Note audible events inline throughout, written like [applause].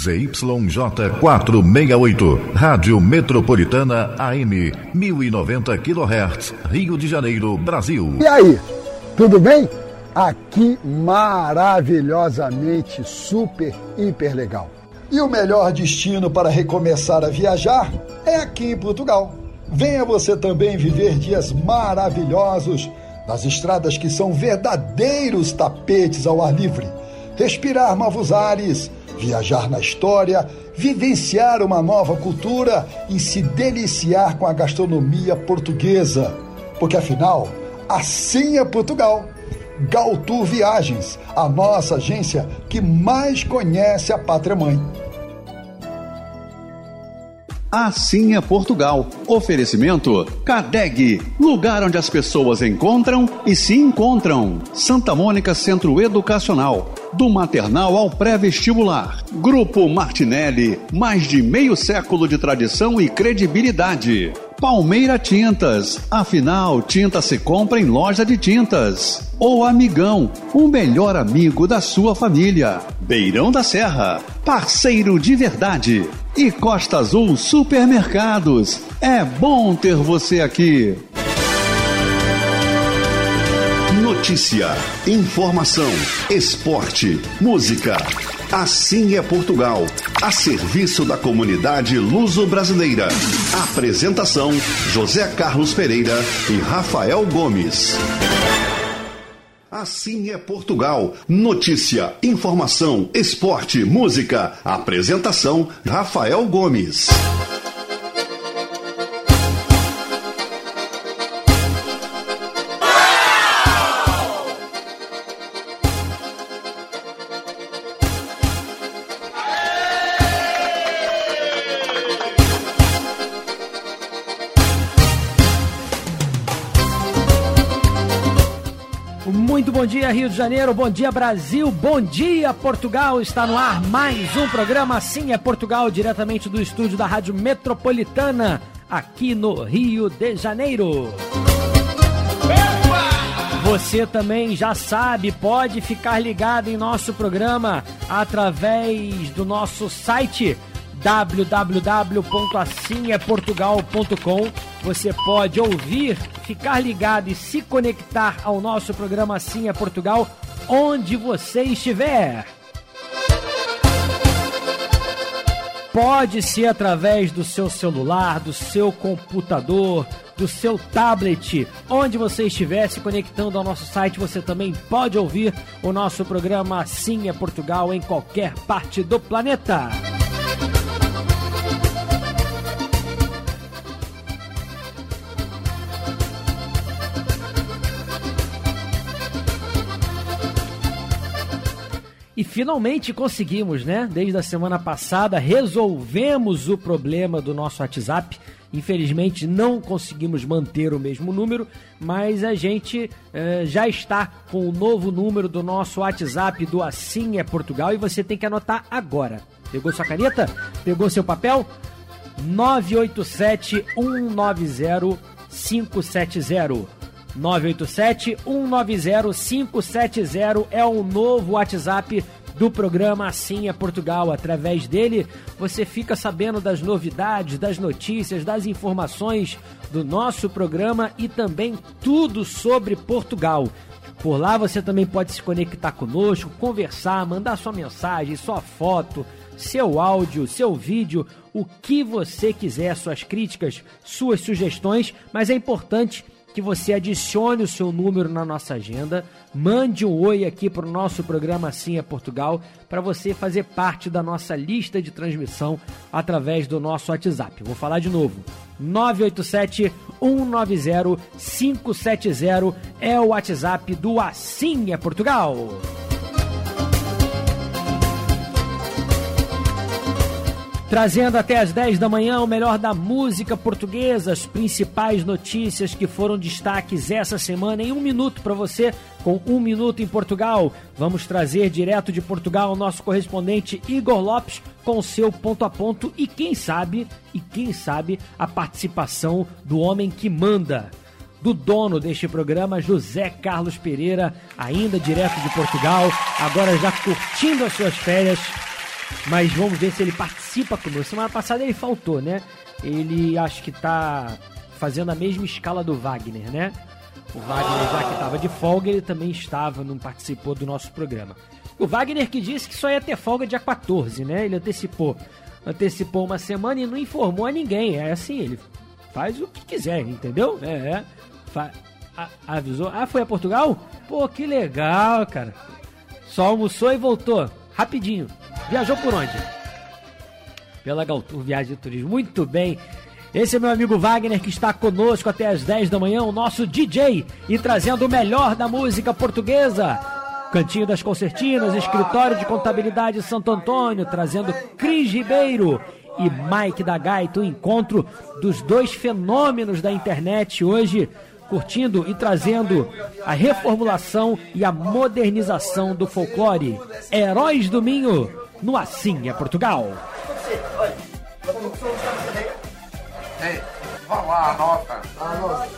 ZYJ468, Rádio Metropolitana AM, 1090 kHz, Rio de Janeiro, Brasil. E aí, tudo bem? Aqui maravilhosamente super, hiper legal. E o melhor destino para recomeçar a viajar é aqui em Portugal. Venha você também viver dias maravilhosos nas estradas que são verdadeiros tapetes ao ar livre. Respirar novos ares, viajar na história, vivenciar uma nova cultura e se deliciar com a gastronomia portuguesa. Porque afinal, assim é Portugal. Galtour Viagens, a nossa agência que mais conhece a pátria mãe. Assim é Portugal. Oferecimento Cadeg, lugar onde as pessoas encontram e se encontram. Santa Mônica Centro Educacional, do maternal ao pré-vestibular. Grupo Martinelli, mais de meio século de tradição e credibilidade. Palmeira Tintas, afinal, tinta se compra em loja de tintas. O Amigão, o melhor amigo da sua família. Beirão da Serra, parceiro de verdade. E Costa Azul Supermercados. É bom ter você aqui. Notícia, informação, esporte, música. Assim é Portugal, a serviço da comunidade luso-brasileira. Apresentação: José Carlos Pereira e Rafael Gomes. Assim é Portugal. Notícia, informação, esporte, música. Apresentação: Rafael Gomes. Bom dia, Rio de Janeiro, bom dia, Brasil, bom dia, Portugal. Está no ar mais um programa Assim é Portugal, diretamente do estúdio da Rádio Metropolitana, aqui no Rio de Janeiro. Você também já sabe, pode ficar ligado em nosso programa através do nosso site www.assimeportugal.com. Você pode ouvir, ficar ligado e se conectar ao nosso programa Assim é Portugal, onde você estiver. Pode ser através do seu celular, do seu computador, do seu tablet, onde você estiver se conectando ao nosso site, você também pode ouvir o nosso programa Assim é Portugal em qualquer parte do planeta. E finalmente conseguimos, né? Desde a semana passada resolvemos o problema do nosso WhatsApp. Infelizmente não conseguimos manter o mesmo número, mas a gente eh, já está com o novo número do nosso WhatsApp do Assim é Portugal e você tem que anotar agora. Pegou sua caneta? Pegou seu papel? 987 190 570. 987-190-570 é o novo WhatsApp do programa Assim é Portugal. Através dele, você fica sabendo das novidades, das notícias, das informações do nosso programa e também tudo sobre Portugal. Por lá você também pode se conectar conosco, conversar, mandar sua mensagem, sua foto, seu áudio, seu vídeo, o que você quiser, suas críticas, suas sugestões, mas é importante que você adicione o seu número na nossa agenda, mande um oi aqui para o nosso programa Assim é Portugal, para você fazer parte da nossa lista de transmissão através do nosso WhatsApp. Vou falar de novo. 987 190 570 é o WhatsApp do Assim é Portugal. Trazendo até as 10 da manhã o melhor da música portuguesa, as principais notícias que foram destaques essa semana em um minuto para você, com um minuto em Portugal. Vamos trazer direto de Portugal o nosso correspondente Igor Lopes com seu ponto a ponto e quem sabe, e quem sabe, a participação do homem que manda do dono deste programa, José Carlos Pereira, ainda direto de Portugal, agora já curtindo as suas férias Mas vamos ver se ele participa conosco. Semana passada ele faltou, né? Ele acho que tá fazendo a mesma escala do Wagner, né? O Wagner, já que estava de folga, ele também estava, não participou do nosso programa. O Wagner que disse que só ia ter folga dia 14, né? Ele antecipou. Antecipou uma semana e não informou a ninguém. É assim, ele faz o que quiser, entendeu? É, é. Fa avisou. Ah, foi a Portugal? Pô, que legal, cara. Só almoçou e voltou. Rapidinho. Viajou por onde? Pela Galtur Viagem e Turismo. Muito bem. Esse é meu amigo Wagner que está conosco até as 10 da manhã, o nosso DJ, e trazendo o melhor da música portuguesa. Cantinho das Concertinas, Escritório de Contabilidade Santo Antônio, trazendo Cris Ribeiro e Mike da Gaita, o encontro dos dois fenômenos da internet hoje, curtindo e trazendo a reformulação e a modernização do folclore. Heróis do Minho, no Assim é Portugal. Ei, vá lá, anota. Anota.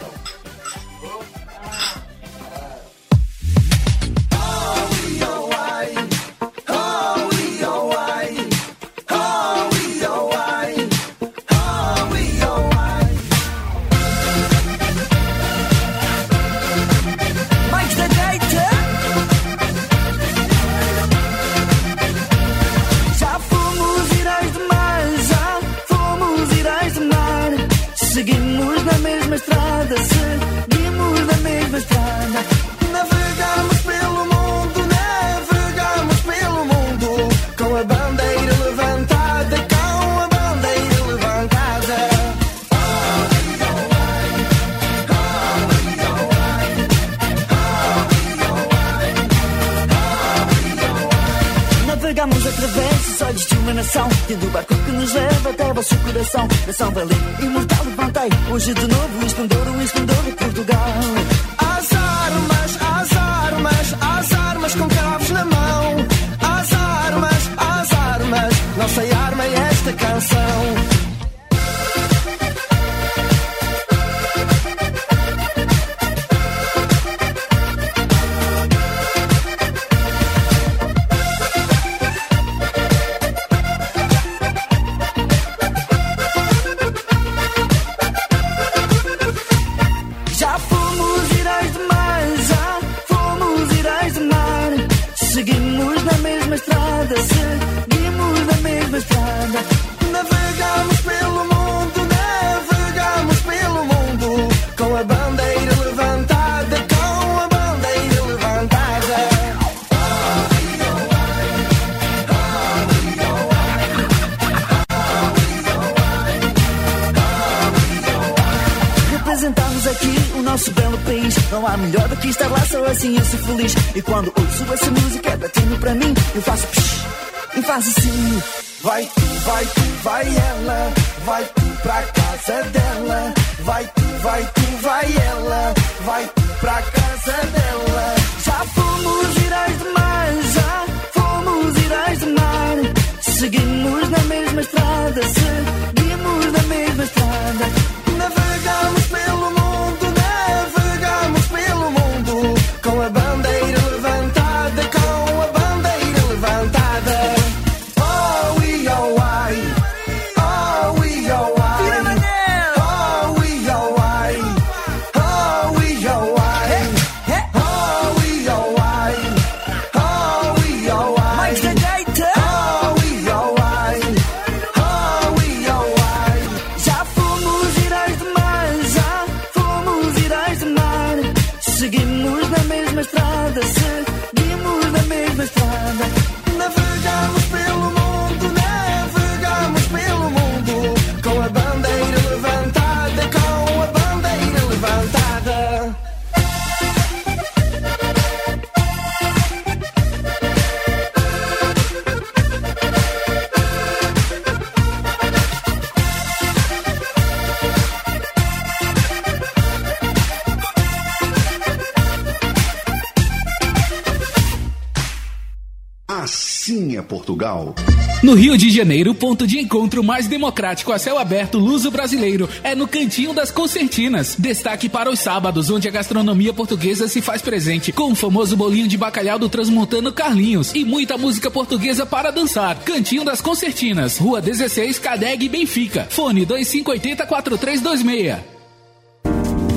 Tendo o barco que nos leva até vosso coração. Nação valente, imortal, levantei. Hoje de novo o esplendor, o esplendor de Portugal. As armas, as armas, as armas com cravos na mão. As armas, as armas. Nossa arma é esta canção assim eu sou feliz. E quando ouço essa música batendo para mim, eu faço psh, e faço assim. Vai tu, vai tu, vai ela, vai tu pra casa dela. Vai tu, vai tu, vai ela, vai tu pra casa dela. Portugal. No Rio de Janeiro, ponto de encontro mais democrático a céu aberto luso-brasileiro é no Cantinho das Concertinas. Destaque para os sábados, onde a gastronomia portuguesa se faz presente, com o famoso bolinho de bacalhau do transmontano Carlinhos e muita música portuguesa para dançar. Cantinho das Concertinas, Rua 16, Cadeg, Benfica. Fone 2580 4326.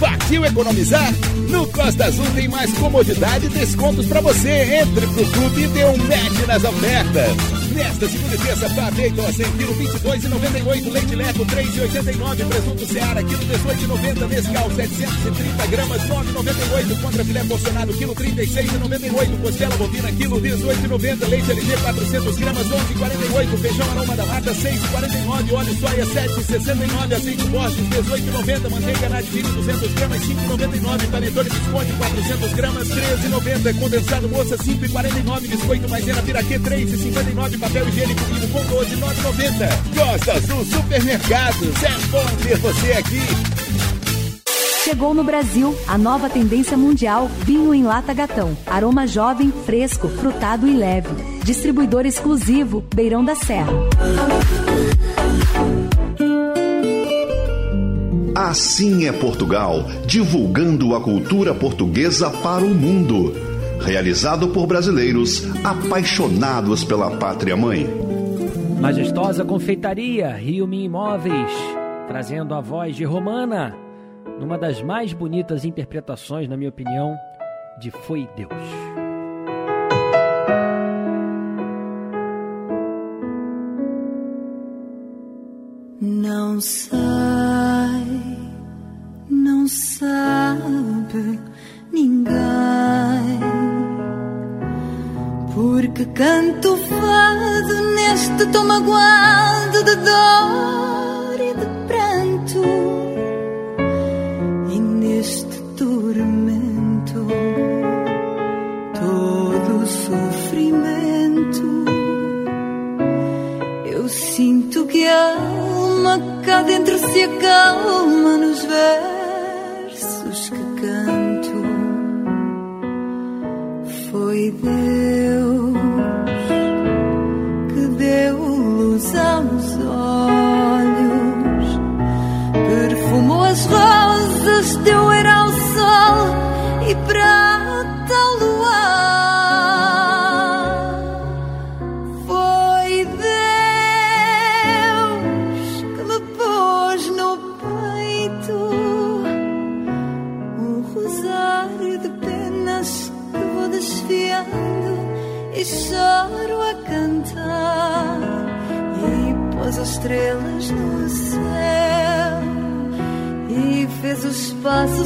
Partiu economizar? No Costa Azul tem mais comodidade e descontos para você. Entre pro clube e dê um match nas ofertas. Nesta segunda e terça, a 100 kg, 22,98. Leite Leco, 3,89. Presunto Seara, quilo 18,90. Mescal, 730 gramas, 9,98. Contra filé porcionado, quilo 36,98. Costela bovina, quilo 18,90. Leite LG, 400 gramas, 11,48. Feijão aroma da mata, 6,49. Óleo soia, 7,69. Azeite Borges, 18,90. Manteiga Nadine, 200 gramas, 5,99. Panetone Biscoito, 400 gramas, 13,90. Condensado moça, 5,49. Biscoito maisena Piraquê, 3,59 papel higiênico vivo com 12,990. Costa Azul Supermercados. É bom ter você aqui. Chegou no Brasil a nova tendência mundial vinho em lata gatão. Aroma jovem, fresco, frutado e leve. Distribuidor exclusivo Beirão da Serra. Assim é Portugal, divulgando a cultura portuguesa para o mundo. Realizado por brasileiros apaixonados pela pátria mãe. Majestosa Confeitaria Rio-Me Imóveis, trazendo a voz de Romana, numa das mais bonitas interpretações, na minha opinião, de Foi Deus. Não sei, canto fado neste tom magoado de dor e de pranto, e neste tormento todo sofrimento. Eu sinto que a alma cá dentro se acalma nos versos que canto. Foi Deus Close the door. Fez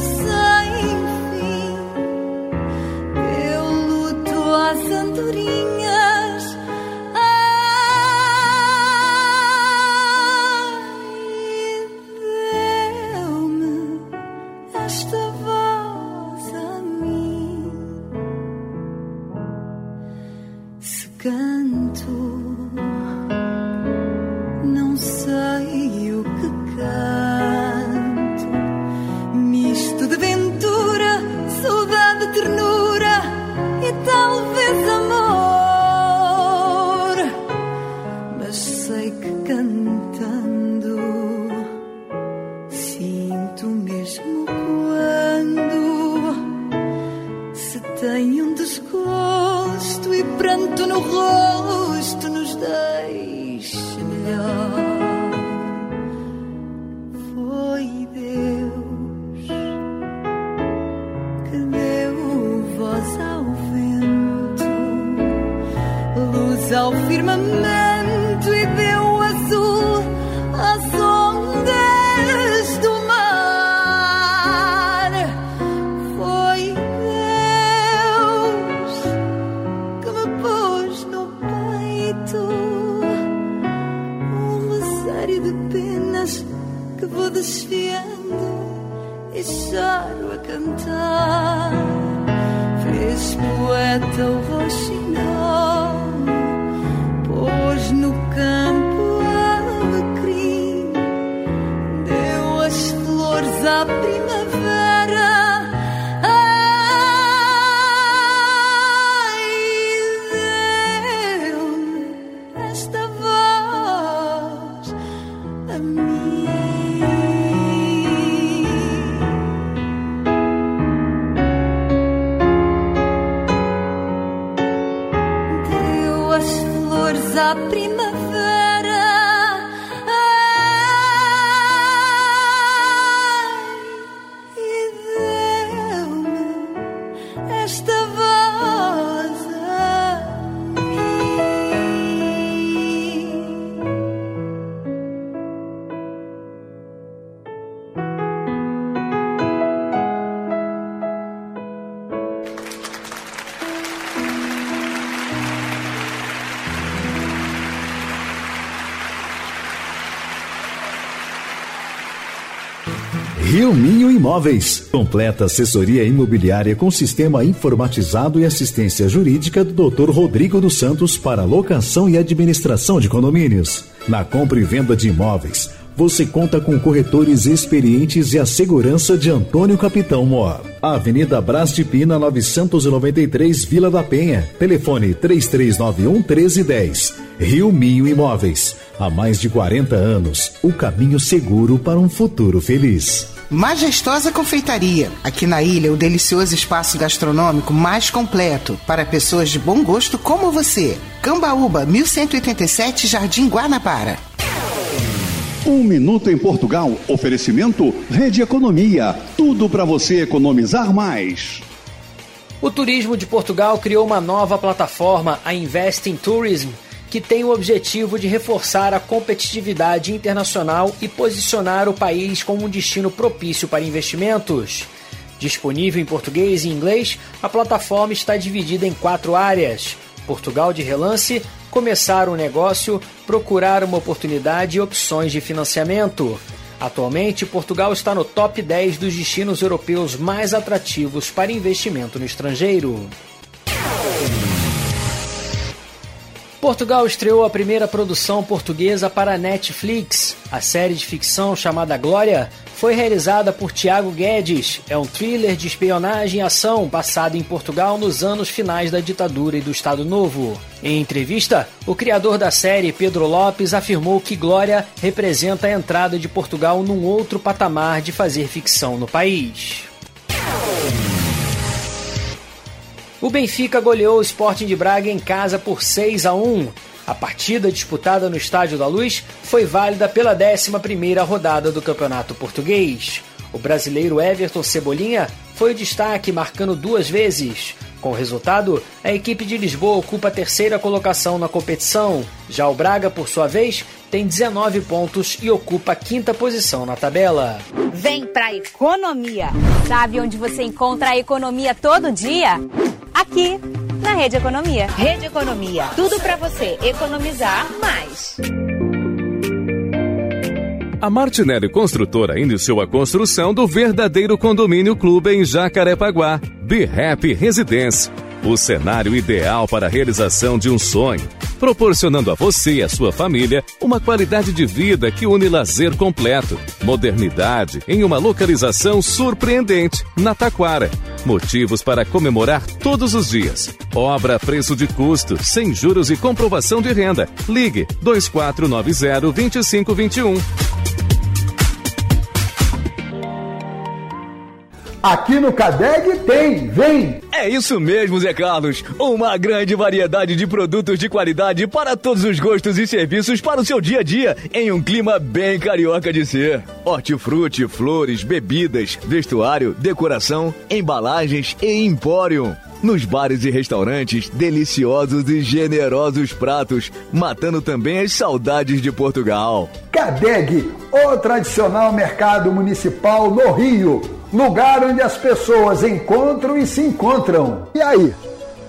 Imóveis. Completa assessoria imobiliária com sistema informatizado e assistência jurídica do Dr. Rodrigo dos Santos para locação e administração de condomínios. Na compra e venda de imóveis, você conta com corretores experientes e a segurança de Antônio Capitão Mor. Avenida Brás de Pina, 993, Vila da Penha. Telefone 3391 1310. Rio Minho Imóveis. Há mais de 40 anos, o caminho seguro para um futuro feliz. Majestosa Confeitaria. Aqui na ilha, o delicioso espaço gastronômico mais completo para pessoas de bom gosto como você. Cambaúba, 1187, Jardim Guanabara. Um minuto em Portugal. Oferecimento Rede Economia. Tudo para você economizar mais. O Turismo de Portugal criou uma nova plataforma, a Invest in Tourism, que tem o objetivo de reforçar a competitividade internacional e posicionar o país como um destino propício para investimentos. Disponível em português e inglês, a plataforma está dividida em quatro áreas: Portugal de relance, começar um negócio, procurar uma oportunidade e opções de financiamento. Atualmente, Portugal está no top 10 dos destinos europeus mais atrativos para investimento no estrangeiro. Portugal estreou a primeira produção portuguesa para a Netflix. A série de ficção chamada Glória foi realizada por Tiago Guedes. É um thriller de espionagem e ação passado em Portugal nos anos finais da ditadura e do Estado Novo. Em entrevista, o criador da série, Pedro Lopes, afirmou que Glória representa a entrada de Portugal num outro patamar de fazer ficção no país. O Benfica goleou o Sporting de Braga em casa por 6 a 1. A partida disputada no Estádio da Luz foi válida pela 11ª rodada do Campeonato Português. O brasileiro Everton Cebolinha foi o destaque, marcando duas vezes. Com o resultado, a equipe de Lisboa ocupa a terceira colocação na competição. Já o Braga, por sua vez, tem 19 pontos e ocupa a quinta posição na tabela. Vem pra economia. Sabe onde você encontra a economia todo dia? Aqui, na Rede Economia. Rede Economia. Tudo pra você economizar mais. A Martinelli Construtora iniciou a construção do verdadeiro condomínio clube em Jacarepaguá, Be Happy Residence. O cenário ideal para a realização de um sonho, proporcionando a você e a sua família uma qualidade de vida que une lazer completo, modernidade em uma localização surpreendente, na Taquara. Motivos para comemorar todos os dias. Obra a preço de custo, sem juros e comprovação de renda. Ligue 2490 2521. Aqui no Cadeg tem, vem! É isso mesmo, Zé Carlos. Uma grande variedade de produtos de qualidade para todos os gostos e serviços para o seu dia a dia, em um clima bem carioca de ser. Hortifruti, flores, bebidas, vestuário, decoração, embalagens e empório. Nos bares e restaurantes, deliciosos e generosos pratos, matando também as saudades de Portugal. Cadeg, o tradicional mercado municipal no Rio. Lugar onde as pessoas encontram e se encontram. E aí,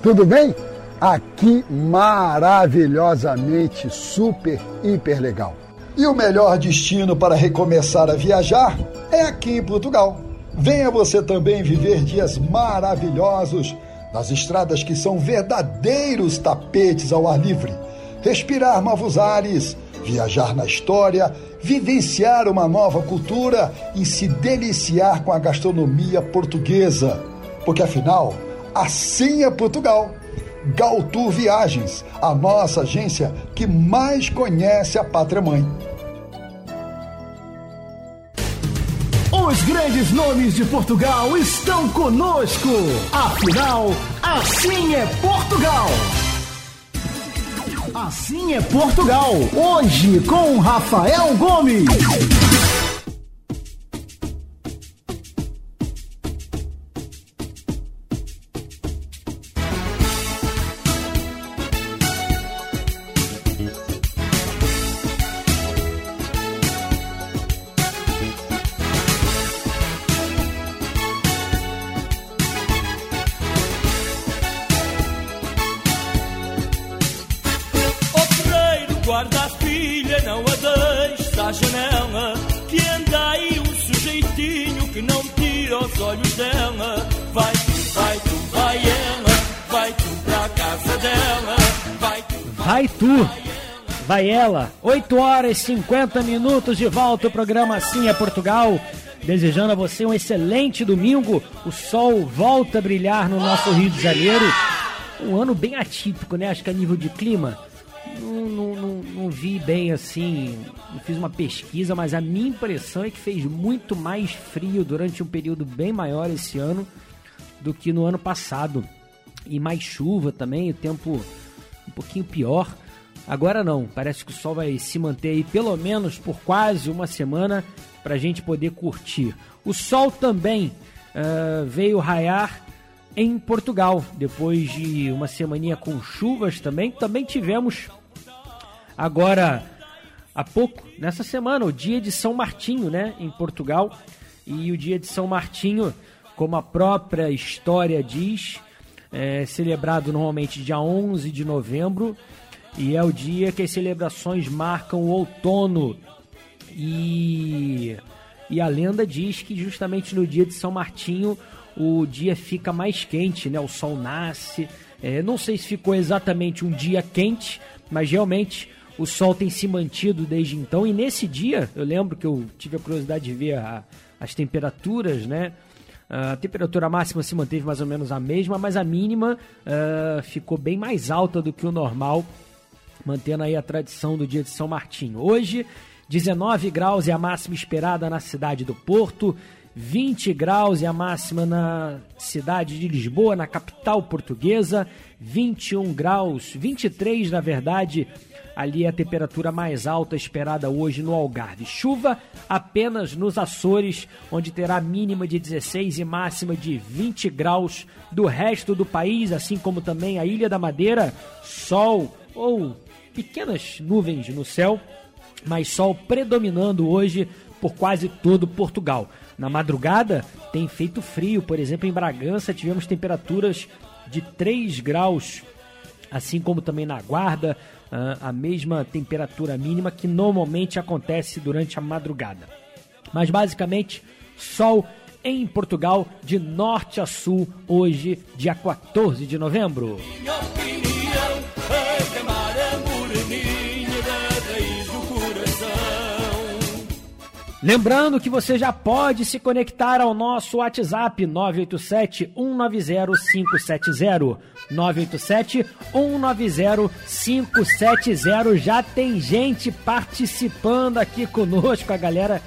tudo bem? Aqui maravilhosamente super, hiper legal. E o melhor destino para recomeçar a viajar é aqui em Portugal. Venha você também viver dias maravilhosos nas estradas que são verdadeiros tapetes ao ar livre, respirar novos ares, viajar na história, vivenciar uma nova cultura e se deliciar com a gastronomia portuguesa. Porque afinal, assim é Portugal. Galtour Viagens, a nossa agência que mais conhece a pátria mãe. Os grandes nomes de Portugal estão conosco. Afinal, assim é Portugal. Assim é Portugal. Hoje com Rafael Gomes. Vai ela, 8 horas e 50 minutos de volta o programa Assim é Portugal. Desejando a você um excelente domingo. O sol volta a brilhar no nosso Rio de Janeiro. Um ano bem atípico, né? Acho que a nível de clima. Não, não, não, vi bem assim, não fiz uma pesquisa, mas a minha impressão é que fez muito mais frio durante um período bem maior esse ano do que no ano passado. E mais chuva também, o tempo um pouquinho pior. Agora não, parece que o sol vai se manter aí pelo menos por quase uma semana para a gente poder curtir. O sol também uh, veio raiar em Portugal, depois de uma semaninha com chuvas também. Também tivemos agora há pouco, nessa semana, o dia de São Martinho, né, em Portugal. E o dia de São Martinho, como a própria história diz, é celebrado normalmente dia 11 de novembro e é o dia que as celebrações marcam o outono. E, e a lenda diz que justamente no dia de São Martinho o dia fica mais quente, né? O sol nasce. É, não sei se ficou exatamente um dia quente, mas realmente o sol tem se mantido desde então. E nesse dia, eu lembro que eu tive a curiosidade de ver a, as temperaturas, né? A temperatura máxima se manteve mais ou menos a mesma, mas a mínima uh, ficou bem mais alta do que o normal mantendo aí a tradição do dia de São Martinho. Hoje, 19 graus é a máxima esperada na cidade do Porto, 20 graus é a máxima na cidade de Lisboa, na capital portuguesa, 21 graus, 23 na verdade, ali é a temperatura mais alta esperada hoje no Algarve. Chuva apenas nos Açores, onde terá mínima de 16 e máxima de 20 graus. Do resto do país, assim como também a Ilha da Madeira, sol ou pequenas nuvens no céu, mas sol predominando hoje por quase todo Portugal. Na madrugada tem feito frio, por exemplo, em Bragança tivemos temperaturas de 3 graus, assim como também na Guarda, ah, a mesma temperatura mínima que normalmente acontece durante a madrugada. Mas basicamente, sol em Portugal de norte a sul, hoje, dia 14 de novembro. Lembrando que você já pode se conectar ao nosso WhatsApp 987 190 570. 987 190 570. Já tem gente participando aqui conosco, a galera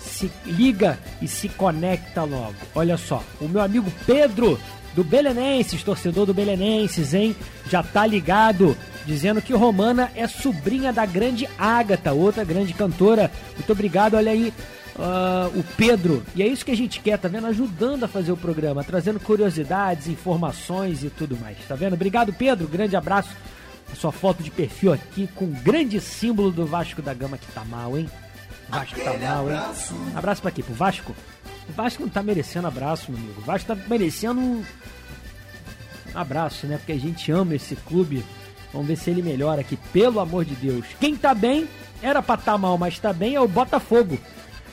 se liga e se conecta logo. Olha só, o meu amigo Pedro do Belenenses, torcedor do Belenenses, hein? Já tá ligado dizendo que Romana é sobrinha da grande Ágata, outra grande cantora. Muito obrigado, olha aí. Uh, o Pedro, e é isso que a gente quer, tá vendo? Ajudando a fazer o programa, trazendo curiosidades, informações e tudo mais, tá vendo? Obrigado, Pedro, grande abraço. A sua foto de perfil aqui com o grande símbolo do Vasco da Gama que tá mal, hein? Vasco tá mal, hein? Abraço pra quê? Pro Vasco? O Vasco não tá merecendo abraço, meu amigo. O Vasco tá merecendo um abraço, né? Porque a gente ama esse clube Vamos ver se ele melhora aqui, pelo amor de Deus. Quem tá bem, era pra tá mal, mas tá bem é o Botafogo.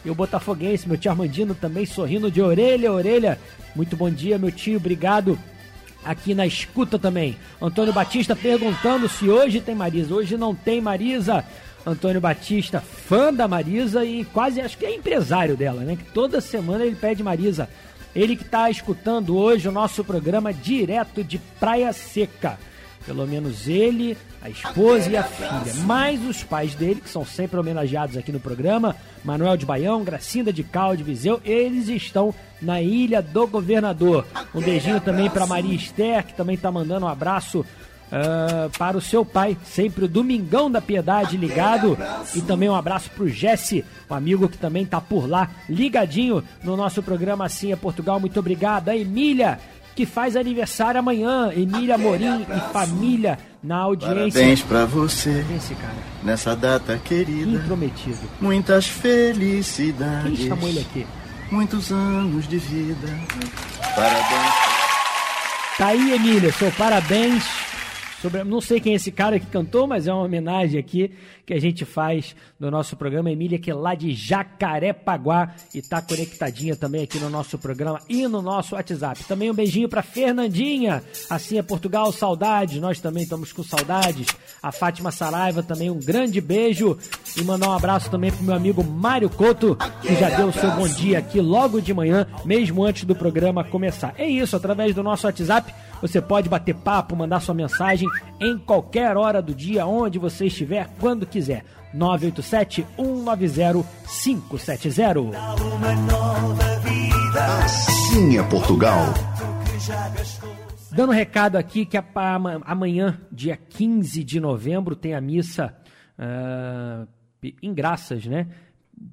E o Botafoguense, meu tio Armandino, também sorrindo de orelha a orelha. Muito bom dia, meu tio, obrigado aqui na escuta também. Antônio Batista perguntando se hoje tem Marisa. Hoje não tem Marisa. Antônio Batista, fã da Marisa e quase acho que é empresário dela, né? Que toda semana ele pede Marisa. Ele que está escutando hoje o nosso programa direto de Praia Seca. Pelo menos ele, a esposa e a filha. Mais os pais dele, que são sempre homenageados aqui no programa. Manuel de Baião, Gracinda de Cal de Viseu. Eles estão na Ilha do Governador. Um beijinho também para Maria Esther, que também está mandando um abraço Uh, para o seu pai, sempre o Domingão da Piedade ligado. E também um abraço pro Jesse, um amigo que também tá por lá, ligadinho no nosso programa Assim é Portugal. Muito obrigado. A Emília, que faz aniversário amanhã. Emília Morim e família na audiência. Parabéns pra você. Esse cara. Nessa data querida. Intrometido. Muitas felicidades. Quem chamou ele aqui? Muitos anos de vida. Parabéns. Tá aí, Emília, seu parabéns sobre. Não sei quem é esse cara que cantou, mas é uma homenagem aqui que a gente faz no nosso programa. Emília, que é lá de Jacarepaguá e está conectadinha também aqui no nosso programa e no nosso WhatsApp. Também um beijinho para Fernandinha. Assim é Portugal, saudades. Nós também estamos com saudades. A Fátima Saraiva também um grande beijo. E mandar um abraço também pro meu amigo Mário Couto, que já deu o seu bom dia aqui logo de manhã, mesmo antes do programa começar. É isso, através do nosso WhatsApp. Você pode bater papo, mandar sua mensagem em qualquer hora do dia, onde você estiver, quando quiser. 987 190 570. Assim é Portugal. Dando recado aqui que amanhã, dia 15 de novembro, tem a missa uh, em graças, né?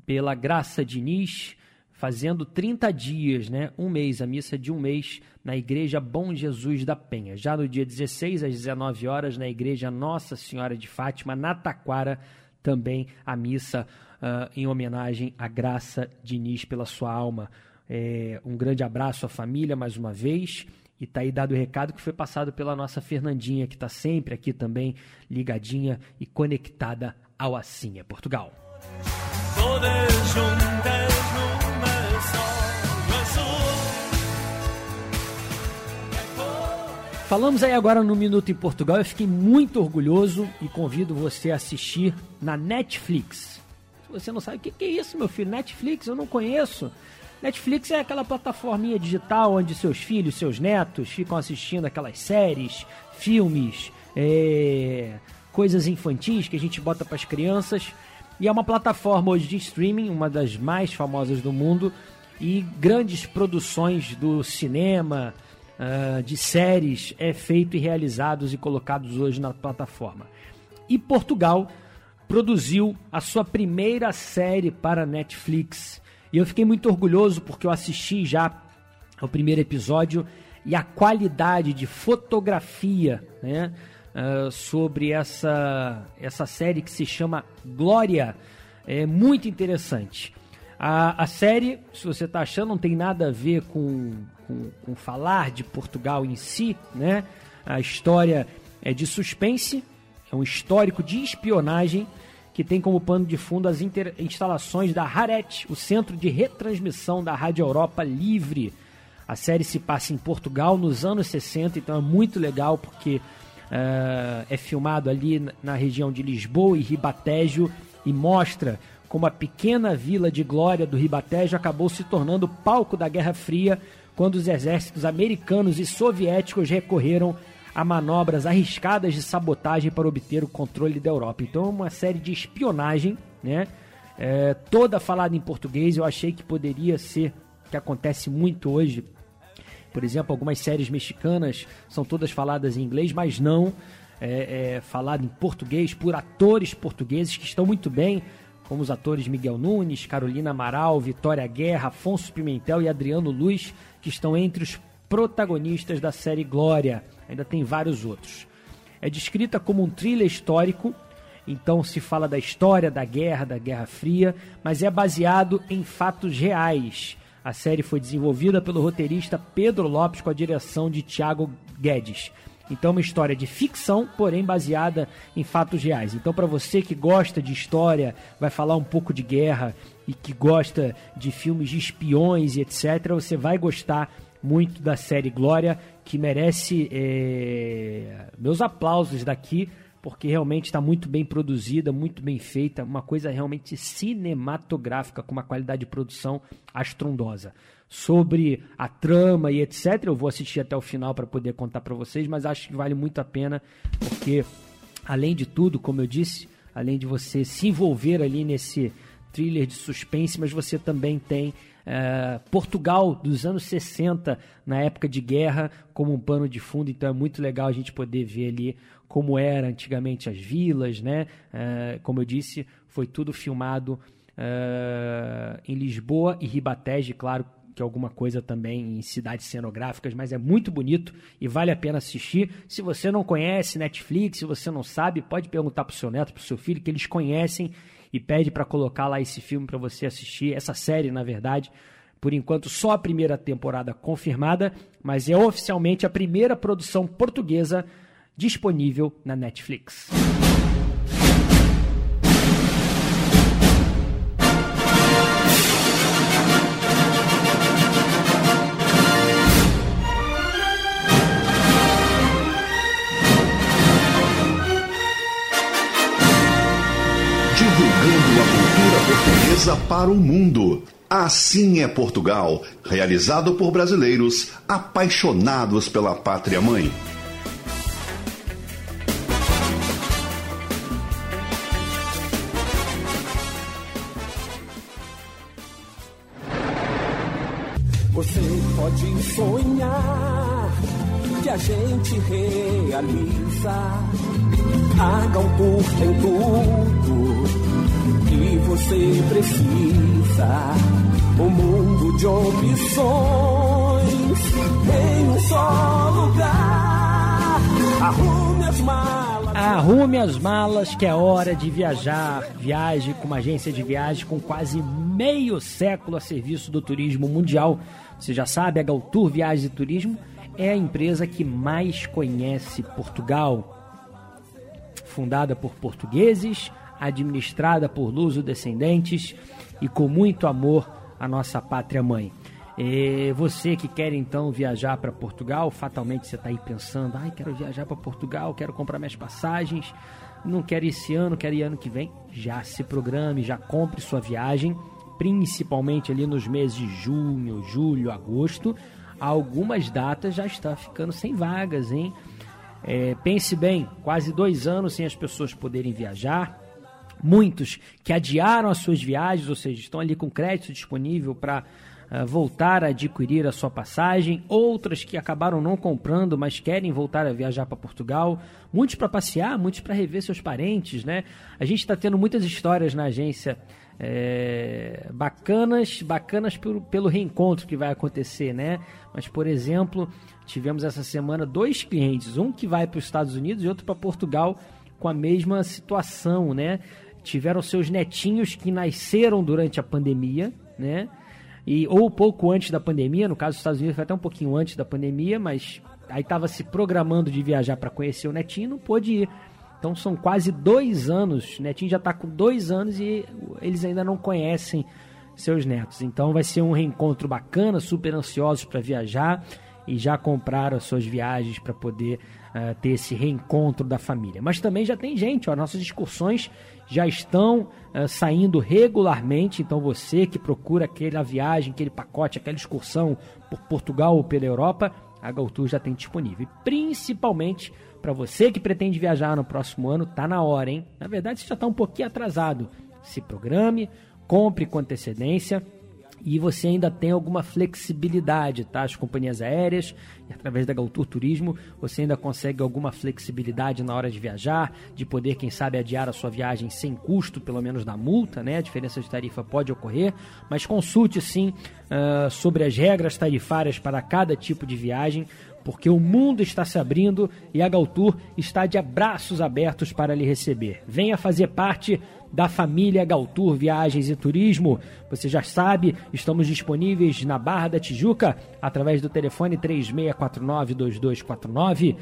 Pela Graça Diniz, fazendo 30 dias, né? Um mês, a missa de um mês na Igreja Bom Jesus da Penha. Já no dia 16, às 19 horas, na Igreja Nossa Senhora de Fátima, na Taquara, também a missa uh, em homenagem à Graça Diniz pela sua alma. É, um grande abraço à família mais uma vez. E tá aí dado o recado que foi passado pela nossa Fernandinha, que está sempre aqui também ligadinha e conectada ao é Portugal. Falamos aí agora no Minuto em Portugal. Eu fiquei muito orgulhoso e convido você a assistir na Netflix. Se você não sabe o que é isso, meu filho, Netflix, eu não conheço. Netflix é aquela plataforminha digital onde seus filhos, seus netos ficam assistindo aquelas séries, filmes, é, coisas infantis que a gente bota para as crianças. E é uma plataforma hoje de streaming, uma das mais famosas do mundo, e grandes produções do cinema, uh, de séries é feito e realizados e colocados hoje na plataforma. E Portugal produziu a sua primeira série para Netflix. E eu fiquei muito orgulhoso porque eu assisti já o primeiro episódio e a qualidade de fotografia né, uh, sobre essa, essa série que se chama Glória é muito interessante. A, a série, se você está achando, não tem nada a ver com, com, com, falar de Portugal em si, né? A história é de suspense, é um histórico de espionagem que tem como pano de fundo as instalações da Haret, o centro de retransmissão da Rádio Europa Livre. A série se passa em Portugal nos anos 60, então é muito legal porque uh, é filmado ali na região de Lisboa e Ribatejo e mostra como a pequena vila de Glória do Ribatejo acabou se tornando palco da Guerra Fria quando os exércitos americanos e soviéticos recorreram a manobras arriscadas de sabotagem para obter o controle da Europa. Então é uma série de espionagem, né? É, toda falada em português. Eu achei que poderia ser, que acontece muito hoje. Por exemplo, algumas séries mexicanas são todas faladas em inglês, mas não é, é falado em português por atores portugueses que estão muito bem como os atores Miguel Nunes, Carolina Amaral, Vitória Guerra, Afonso Pimentel e Adriano Luz, que estão entre os protagonistas da série Glória. Ainda tem vários outros. É descrita como um thriller histórico, então se fala da história da guerra, da Guerra Fria, mas é baseado em fatos reais. A série foi desenvolvida pelo roteirista Pedro Lopes com a direção de Tiago Guedes. Então, uma história de ficção, porém baseada em fatos reais. Então, para você que gosta de história, vai falar um pouco de guerra e que gosta de filmes de espiões e etc., você vai gostar muito da série Glória, que merece é, meus aplausos daqui, porque realmente está muito bem produzida, muito bem feita, uma coisa realmente cinematográfica, com uma qualidade de produção astrondosa. Sobre a trama e etc., eu vou assistir até o final para poder contar para vocês, mas acho que vale muito a pena, porque, além de tudo, como eu disse, além de você se envolver ali nesse thriller de suspense, mas você também tem é, Portugal dos anos 60, na época de guerra, como um pano de fundo. Então é muito legal a gente poder ver ali como era antigamente as vilas, né? É, como eu disse, foi tudo filmado é, em Lisboa e Ribatejo, claro que alguma coisa também em cidades cenográficas, mas é muito bonito e vale a pena assistir. Se você não conhece Netflix, se você não sabe, pode perguntar para o seu neto, para o seu filho, que eles conhecem e pede para colocar lá esse filme para você assistir, essa série, na verdade. Por enquanto, só a primeira temporada confirmada, mas é oficialmente a primeira produção portuguesa disponível na Netflix. Portuguesa para o mundo. Assim é Portugal, realizado por brasileiros apaixonados pela pátria mãe. Você pode sonhar que a gente realiza. Haga um tem tudo você precisa. Um mundo de opções em um só lugar. Arrume as malas. Arrume as malas que é hora de viajar. Viaje com uma agência de viagem com quase meio século a serviço do turismo mundial. Você já sabe, a Galtour Viagens e Turismo é a empresa que mais conhece Portugal. Fundada por portugueses, administrada por luso-descendentes e com muito amor à nossa pátria mãe. E você que quer então viajar para Portugal, fatalmente você está aí pensando: ai, quero viajar para Portugal, quero comprar minhas passagens, não quero esse ano, quero ir ano que vem. Já se programe, já compre sua viagem, principalmente ali nos meses de junho, julho, agosto. Algumas datas já está ficando sem vagas, hein? É, pense bem, quase dois anos sem as pessoas poderem viajar, muitos que adiaram as suas viagens, ou seja, estão ali com crédito disponível para uh, eh, voltar a adquirir a sua passagem, outras que acabaram não comprando, mas querem voltar a viajar para Portugal, muitos para passear, muitos para rever seus parentes, né? A gente está tendo muitas histórias na agência é, bacanas, bacanas pelo, pelo reencontro que vai acontecer, né? Mas, por exemplo, tivemos essa semana dois clientes, um que vai para os Estados Unidos e outro para Portugal com a mesma situação, né? Tiveram seus netinhos que nasceram durante a pandemia, né? E, ou pouco antes da pandemia, no caso dos Estados Unidos foi até um pouquinho antes da pandemia, mas aí estava se programando de viajar para conhecer o netinho não pôde ir. Então são quase dois anos, o netinho já está com dois anos e eles ainda não conhecem seus netos. Então vai ser um reencontro bacana, super ansiosos para viajar e já compraram as suas viagens para poder uh, ter esse reencontro da família. Mas também já tem gente, ó, nossas excursões já estão uh, saindo regularmente. Então você que procura aquela viagem, aquele pacote, aquela excursão por Portugal ou pela Europa, a Galtour já tem disponível. E principalmente para você que pretende viajar no próximo ano, tá na hora, hein? Na verdade, você já está um pouquinho atrasado. Se programe, compre com antecedência e você ainda tem alguma flexibilidade, tá? As companhias aéreas, através da Galtour Turismo, você ainda consegue alguma flexibilidade na hora de viajar, de poder, quem sabe, adiar a sua viagem sem custo, pelo menos da multa, né? A diferença de tarifa pode ocorrer, mas consulte sim uh, sobre as regras tarifárias para cada tipo de viagem, porque o mundo está se abrindo e a Galtour está de abraços abertos para lhe receber. Venha fazer parte da família Galtour Viagens e Turismo. Você já sabe, estamos disponíveis na Barra da Tijuca através do telefone 3649-2249.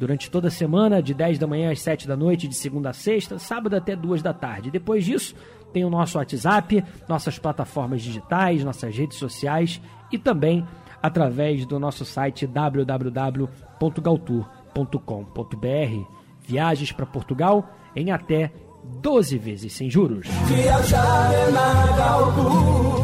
Durante toda a semana, de 10 da manhã às 7 da noite, de segunda a sexta, sábado até 2 da tarde. Depois disso, tem o nosso WhatsApp, nossas plataformas digitais, nossas redes sociais e também através do nosso site www.galtour.com.br. Viagens para Portugal em até 12 vezes sem juros. Viajar é na Galtour.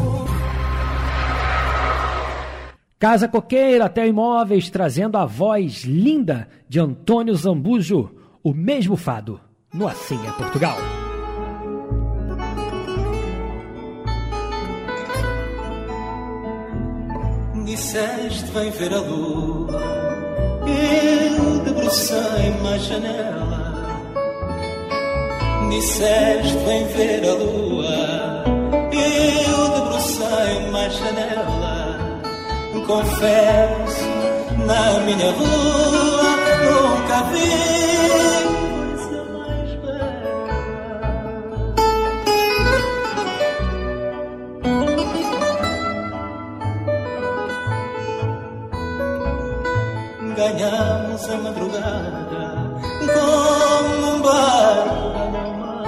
Casa Coqueira até Imóveis trazendo a voz linda de Antônio Zambujo, o mesmo fado, no Assim é Portugal. Disseste vem ver a lua, eu debrucei-me à janela. Disseste vem ver a lua, eu debrucei-me à janela. Confesso, na minha lua nunca vi Ganhamos a madrugada como um barco ganha o mar.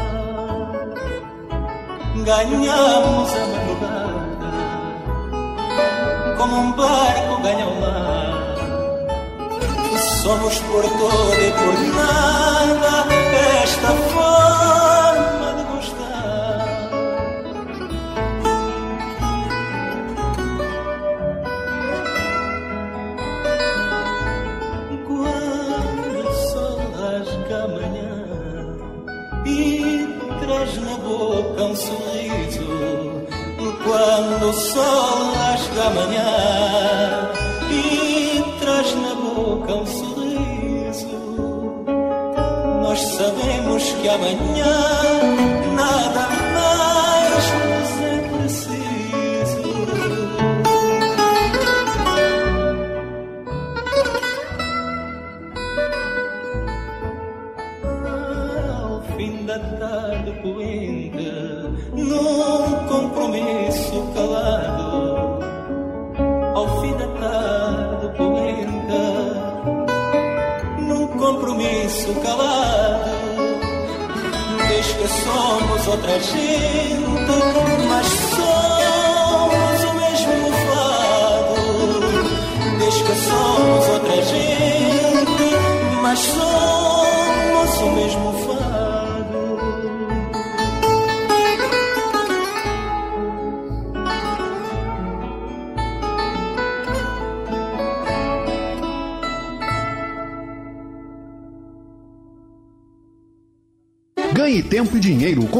Ganhamos a madrugada como um barco ganha o mar. Somos por todo e por nada esta forma sabemos que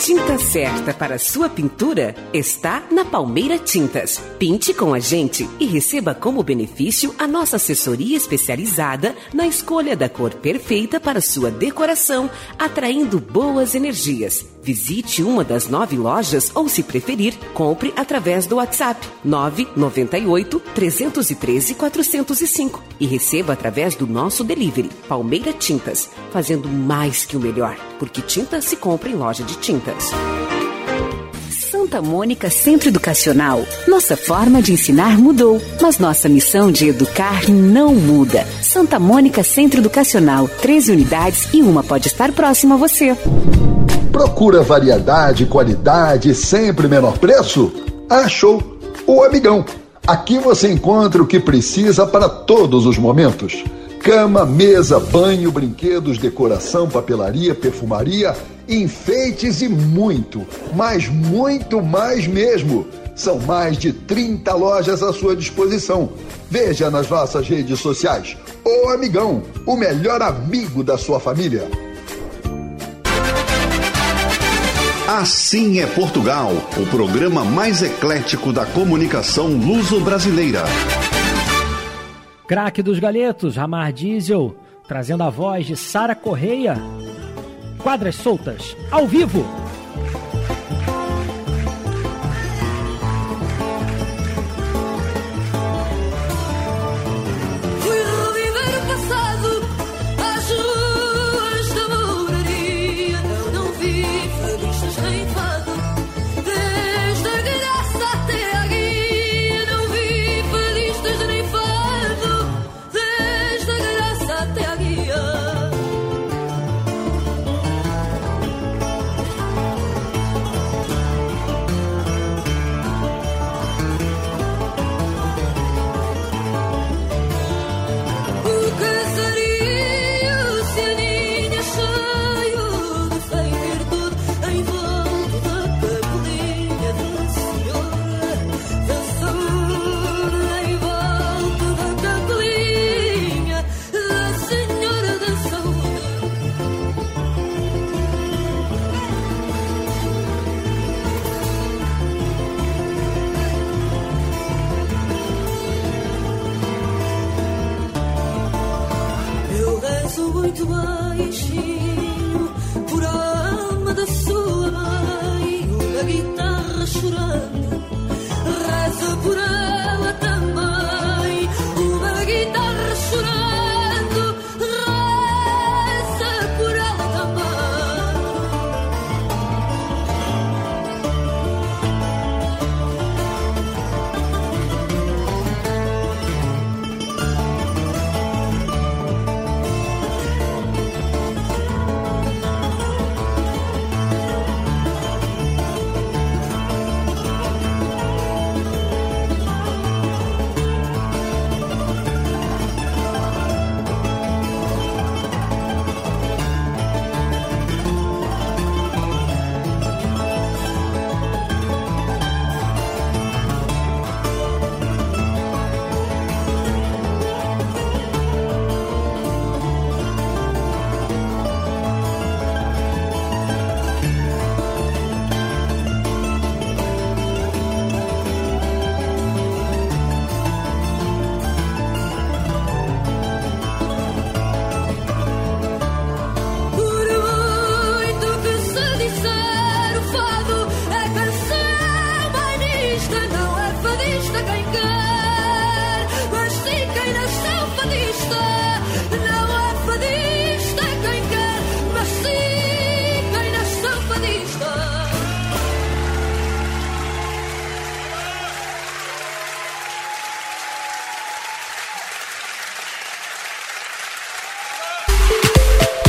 Tinta certa para sua pintura está na Palmeira Tintas. Pinte com a gente e receba como benefício a nossa assessoria especializada na escolha da cor perfeita para sua decoração, atraindo boas energias. Visite uma das nove lojas ou, se preferir, compre através do WhatsApp 998 313 405 e receba através do nosso delivery Palmeira Tintas, fazendo mais que o melhor, porque tinta se compra em loja de Santa Mônica Centro Educacional. Nossa forma de ensinar mudou, mas nossa missão de educar não muda. Santa Mônica Centro Educacional, 13 unidades e uma pode estar próxima a você. Procura variedade, qualidade sempre menor preço? Achou! O Amigão. Aqui você encontra o que precisa para todos os momentos. Cama, mesa, banho, brinquedos, decoração, papelaria, perfumaria, enfeites e muito, mas muito mais mesmo. São mais de 30 lojas à sua disposição. Veja nas nossas redes sociais. O Amigão, o melhor amigo da sua família. Assim é Portugal, o programa mais eclético da comunicação luso-brasileira. Craque dos Galetos, Ramar Diesel, trazendo a voz de Sara Correia. Quadras soltas, ao vivo.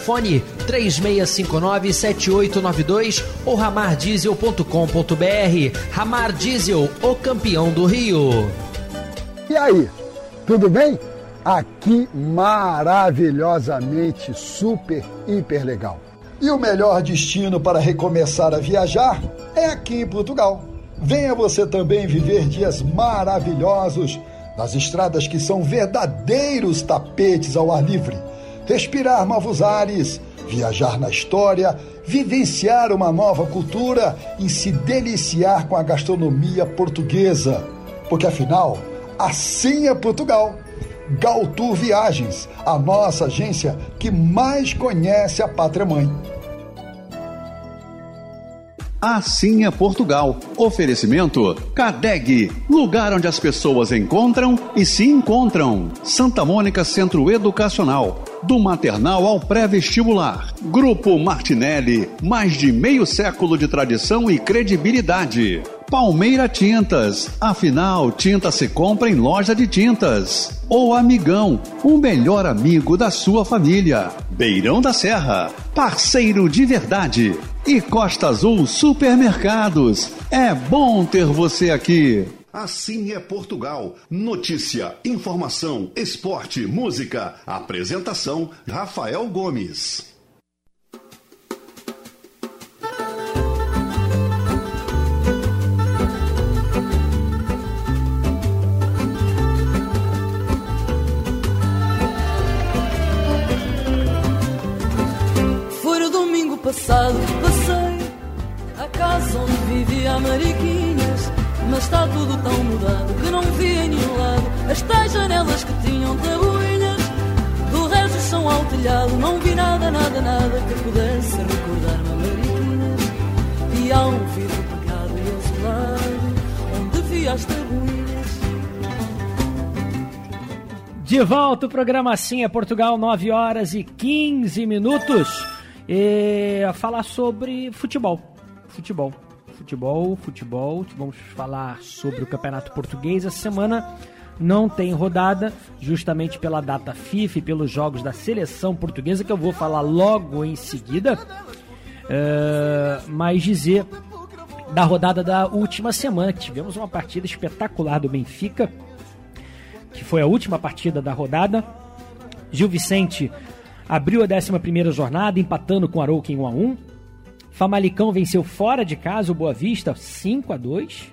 Fone 3659-7892 ou ramardiesel.com.br. Ramar Diesel, o campeão do Rio. E aí, tudo bem? Aqui maravilhosamente super, hiper legal. E o melhor destino para recomeçar a viajar é aqui em Portugal. Venha você também viver dias maravilhosos nas estradas que são verdadeiros tapetes ao ar livre. Respirar novos ares, viajar na história, vivenciar uma nova cultura e se deliciar com a gastronomia portuguesa. Porque afinal, assim é Portugal. Galtour Viagens, a nossa agência que mais conhece a pátria mãe. Assim é Portugal. Oferecimento CADEG, lugar onde as pessoas encontram e se encontram. Santa Mônica Centro Educacional, do maternal ao pré-vestibular. Grupo Martinelli, mais de meio século de tradição e credibilidade. Palmeira Tintas, afinal, tinta se compra em loja de tintas. O Amigão, o melhor amigo da sua família. Beirão da Serra, parceiro de verdade. E Costa Azul Supermercados. É bom ter você aqui. Assim é Portugal. Notícia, informação, esporte, música. Apresentação: Rafael Gomes. Foi o domingo passado que passei a casa onde vivia a Mariquinhas. Mas está tudo tão mudado que não vi em nenhum lado as tais janelas que tinham tabuinhas. Do resto são ao telhado, não vi nada, nada, nada que pudesse recordar-me a Mariquinhas. E há um vidro pegado e azulado onde vi as tabuinhas. De volta o programa Assim é Portugal, 9 horas e 15 minutos. E a falar sobre futebol. Futebol. Futebol, futebol. Vamos falar sobre o Campeonato Português. Essa semana não tem rodada, justamente pela data FIFA e pelos jogos da seleção portuguesa, que eu vou falar logo em seguida. É, mas dizer da rodada da última semana, que tivemos uma partida espetacular do Benfica, que foi a última partida da rodada. Gil Vicente abriu a 11 jornada, empatando com Arouca em 1 a 1 Famalicão venceu fora de casa o Boa Vista 5 a 2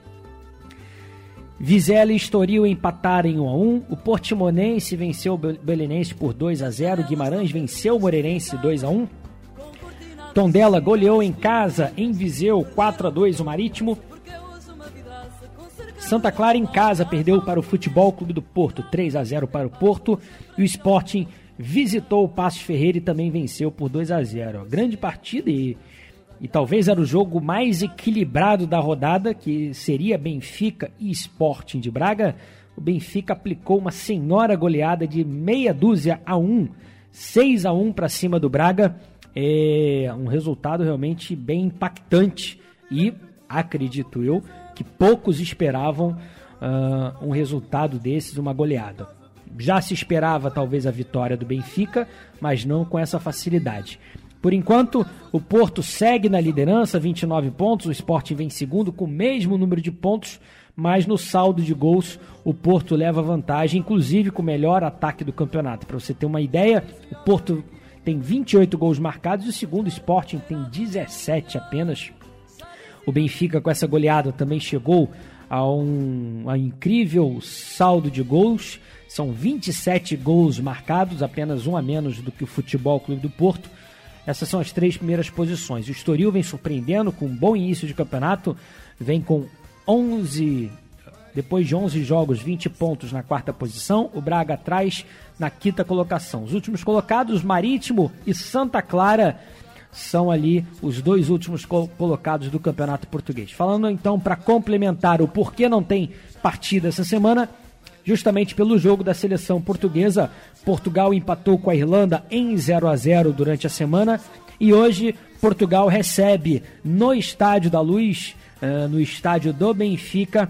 Vizela e Estoril empataram em 1 a 1 O Portimonense venceu o Belenense por 2 a 0 Guimarães venceu o Moreirense 2 a 1 Tondela goleou em casa em Viseu 4 a 2 o Marítimo. Santa Clara em casa perdeu para o Futebol Clube do Porto 3 a 0 para o Porto. E o Sporting visitou o Passos Ferreira e também venceu por 2 a 0. Grande partida e, e talvez era o jogo mais equilibrado da rodada, que seria Benfica e Sporting de Braga. O Benfica aplicou uma senhora goleada de meia dúzia a 1, 6 a 1 para cima do Braga. É um resultado realmente bem impactante e acredito eu que poucos esperavam uh, um resultado desses, uma goleada. Já se esperava talvez a vitória do Benfica, mas não com essa facilidade. Por enquanto, o Porto segue na liderança, 29 pontos, o Sport vem segundo com o mesmo número de pontos, mas no saldo de gols o Porto leva vantagem, inclusive com o melhor ataque do campeonato. Para você ter uma ideia, o Porto tem 28 gols marcados o segundo Sporting tem 17 apenas. O Benfica, com essa goleada, também chegou a um a incrível saldo de gols. São 27 gols marcados, apenas um a menos do que o Futebol Clube do Porto. Essas são as três primeiras posições. O Estoril vem surpreendendo com um bom início de campeonato, vem com 11 depois de 11 jogos, 20 pontos na quarta posição. O Braga atrás na quinta colocação. Os últimos colocados, Marítimo e Santa Clara, são ali os dois últimos colocados do Campeonato Português. Falando então para complementar o porquê não tem partida essa semana, justamente pelo jogo da seleção portuguesa, Portugal empatou com a Irlanda em 0 a 0 durante a semana e hoje Portugal recebe no Estádio da Luz, uh, no estádio do Benfica,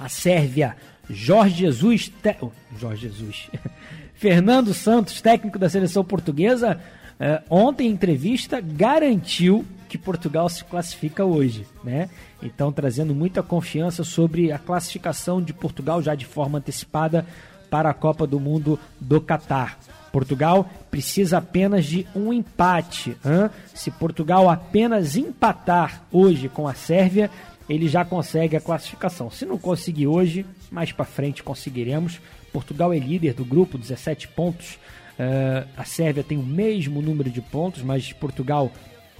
a Sérvia. Jorge Jesus, te... oh, Jorge Jesus. [laughs] Fernando Santos, técnico da seleção portuguesa, Uh, ontem, em entrevista, garantiu que Portugal se classifica hoje, né? Então, trazendo muita confiança sobre a classificação de Portugal já de forma antecipada para a Copa do Mundo do Catar. Portugal precisa apenas de um empate. Hein? Se Portugal apenas empatar hoje com a Sérvia, ele já consegue a classificação. Se não conseguir hoje, mais para frente conseguiremos. Portugal é líder do grupo, 17 pontos. Uh, a Sérvia tem o mesmo número de pontos, mas Portugal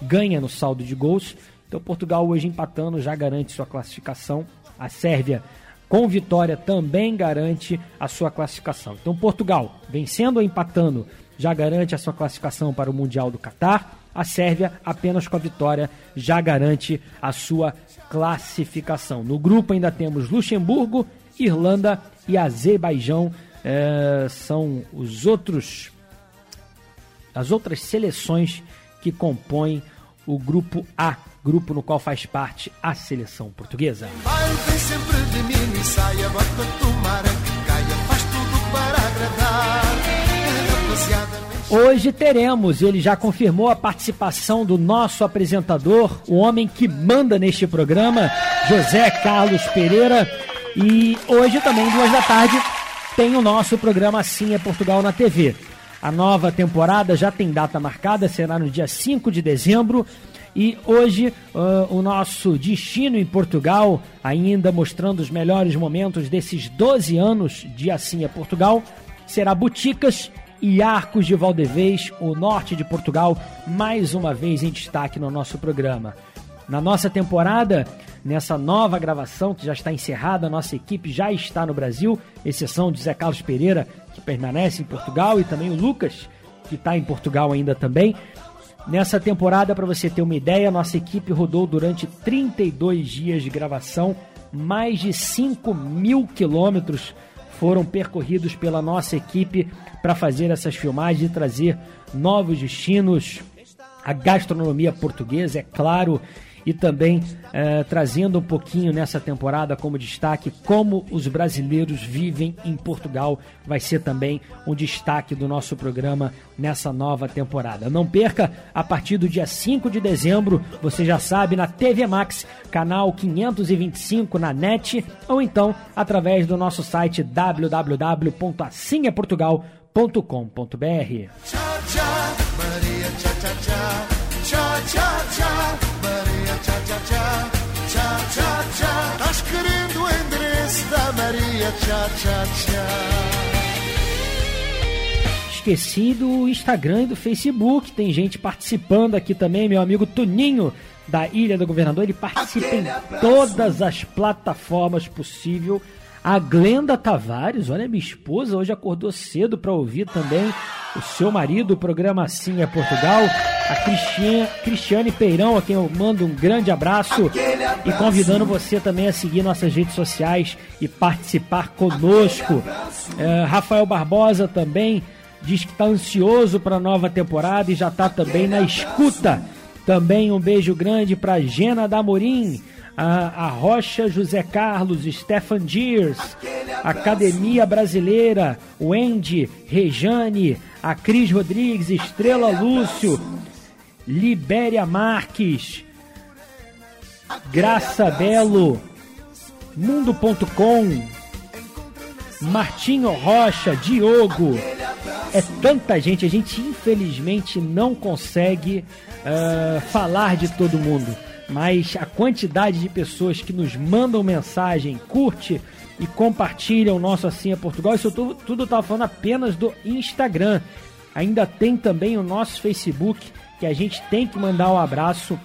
ganha no saldo de gols. Então, Portugal hoje empatando já garante sua classificação. A Sérvia, com vitória, também garante a sua classificação. Então, Portugal, vencendo ou empatando, já garante a sua classificação para o Mundial do Catar. A Sérvia, apenas com a vitória, já garante a sua classificação. No grupo ainda temos Luxemburgo, Irlanda e Azerbaijão é, são os outros as outras seleções que compõem o grupo A, grupo no qual faz parte a seleção portuguesa. Hoje teremos, ele já confirmou a participação do nosso apresentador, o homem que manda neste programa, José Carlos Pereira. E hoje também, duas da tarde, tem o nosso programa Assim é Portugal na TV. A nova temporada já tem data marcada, será no dia 5 de dezembro. E hoje uh, o nosso destino em Portugal, ainda mostrando os melhores momentos desses 12 anos de Assim é Portugal, será Boticas e Arcos de Valdevez, o norte de Portugal, mais uma vez em destaque no nosso programa. Na nossa temporada, nessa nova gravação que já está encerrada, nossa equipe já está no Brasil, exceção de Zé Carlos Pereira, que permanece em Portugal, e também o Lucas, que está em Portugal ainda também. Nessa temporada, para você ter uma ideia, nossa equipe rodou durante 32 dias de gravação, mais de 5 mil quilômetros foram percorridos pela nossa equipe para fazer essas filmagens e trazer novos destinos, a gastronomia portuguesa, é claro, e também eh, trazendo um pouquinho nessa temporada como destaque como os brasileiros vivem em Portugal. Vai ser também um destaque do nosso programa nessa nova temporada. Não perca, a partir do dia 5 de dezembro, você já sabe, na TV Max, canal 525 na net, ou então através do nosso site www.assinhaportugal.com.br. Tchau, tchau, Maria, tchau, tchau, tchau. Tchau, tchau, tchau, Maria, querendo o endereço da Maria, tchau, tchau, tchau. Esqueci do Instagram e do Facebook. Tem gente participando aqui também. Meu amigo Tuninho da Ilha do Governador. Ele participa em todas as plataformas possíveis a Glenda Tavares, olha, minha esposa hoje acordou cedo para ouvir também o seu marido, o programa Assim é Portugal. A Cristiane, Cristiane Peirão, a quem eu mando um grande abraço. E convidando você também a seguir nossas redes sociais e participar conosco. É, Rafael Barbosa também diz que está ansioso para a nova temporada e já está também na escuta. Também um beijo grande para Gena Damorim a, a Rocha José Carlos, Stefan Diers, Academia Brasileira, Wendy, Rejane, a Cris Rodrigues, Estrela Lúcio, Libéria Marques, Graça Belo, Mundo.com, Martinho Rocha, Diogo. É tanta gente, a gente infelizmente não consegue uh, falar de todo mundo mas a quantidade de pessoas que nos mandam mensagem, curte e compartilham o nosso Assim é Portugal, isso tudo, tudo estava falando apenas do Instagram. Ainda tem também o nosso Facebook, que a gente tem que mandar um abraço.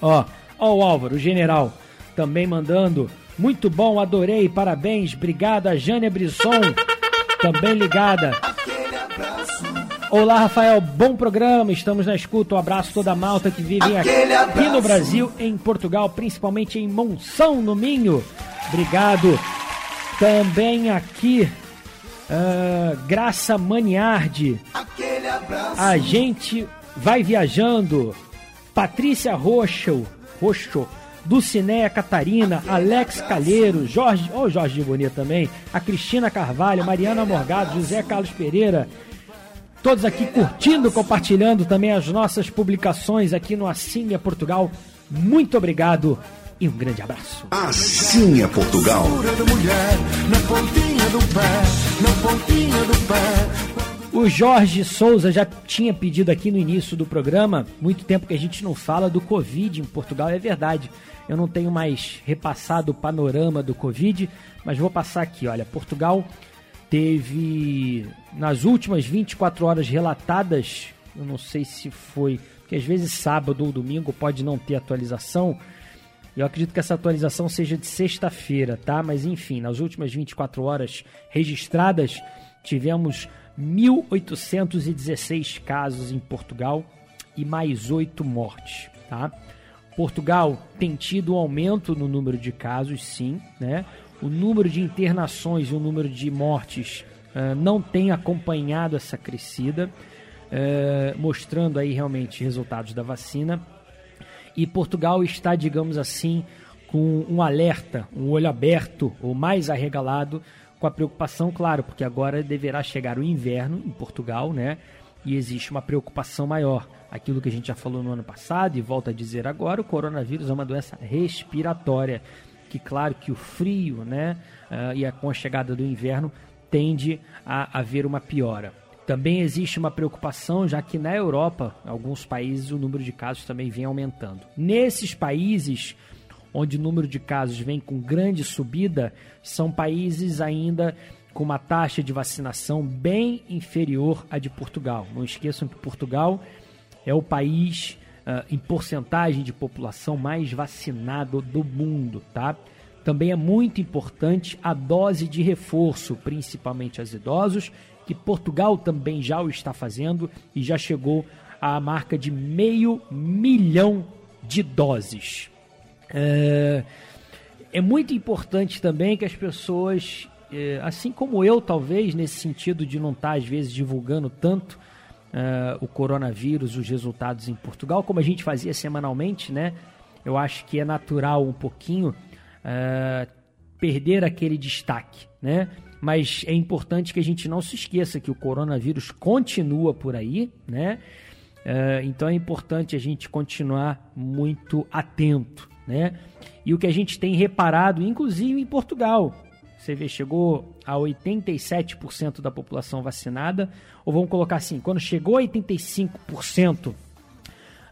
Ó, ó o Álvaro, o general, também mandando. Muito bom, adorei, parabéns, obrigado a Jânia Brisson, também ligada. Olá, Rafael, bom programa. Estamos na escuta. Um abraço toda a malta que vive aqui, aqui no Brasil, em Portugal, principalmente em Monção, no Minho. Obrigado. Também aqui, uh, Graça Maniardi. A gente vai viajando. Patrícia Roxo, Roxo, Dulcinéia Catarina, Alex Calheiro, Jorge, ou oh, Jorge de Bonito também, a Cristina Carvalho, Mariana Morgado, José Carlos Pereira, Todos aqui curtindo, compartilhando também as nossas publicações aqui no é Portugal. Muito obrigado e um grande abraço. Assim é Portugal. O Jorge Souza já tinha pedido aqui no início do programa, muito tempo que a gente não fala do Covid em Portugal, é verdade. Eu não tenho mais repassado o panorama do Covid, mas vou passar aqui. Olha, Portugal teve nas últimas 24 horas relatadas, eu não sei se foi, porque às vezes sábado ou domingo pode não ter atualização. Eu acredito que essa atualização seja de sexta-feira, tá? Mas enfim, nas últimas 24 horas registradas, tivemos 1.816 casos em Portugal e mais 8 mortes, tá? Portugal tem tido um aumento no número de casos, sim, né? O número de internações e o número de mortes uh, não tem acompanhado essa crescida, uh, mostrando aí realmente resultados da vacina. E Portugal está, digamos assim, com um alerta, um olho aberto ou mais arregalado, com a preocupação, claro, porque agora deverá chegar o inverno em Portugal, né? e existe uma preocupação maior. Aquilo que a gente já falou no ano passado e volta a dizer agora, o coronavírus é uma doença respiratória, que claro que o frio, né, uh, e a, com a chegada do inverno tende a haver uma piora. Também existe uma preocupação, já que na Europa, alguns países, o número de casos também vem aumentando. Nesses países onde o número de casos vem com grande subida, são países ainda com uma taxa de vacinação bem inferior à de Portugal. Não esqueçam que Portugal é o país uh, em porcentagem de população mais vacinado do mundo, tá? Também é muito importante a dose de reforço, principalmente aos idosos, que Portugal também já o está fazendo e já chegou à marca de meio milhão de doses. É, é muito importante também que as pessoas, é, assim como eu, talvez, nesse sentido de não estar, às vezes, divulgando tanto é, o coronavírus, os resultados em Portugal, como a gente fazia semanalmente, né? Eu acho que é natural um pouquinho é, perder aquele destaque, né? Mas é importante que a gente não se esqueça que o coronavírus continua por aí, né? É, então é importante a gente continuar muito atento né? E o que a gente tem reparado, inclusive em Portugal, você vê, chegou a 87% da população vacinada, ou vamos colocar assim, quando chegou a 85%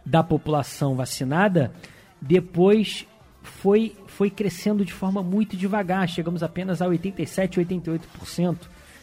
da população vacinada, depois foi, foi crescendo de forma muito devagar, chegamos apenas a 87, 88%.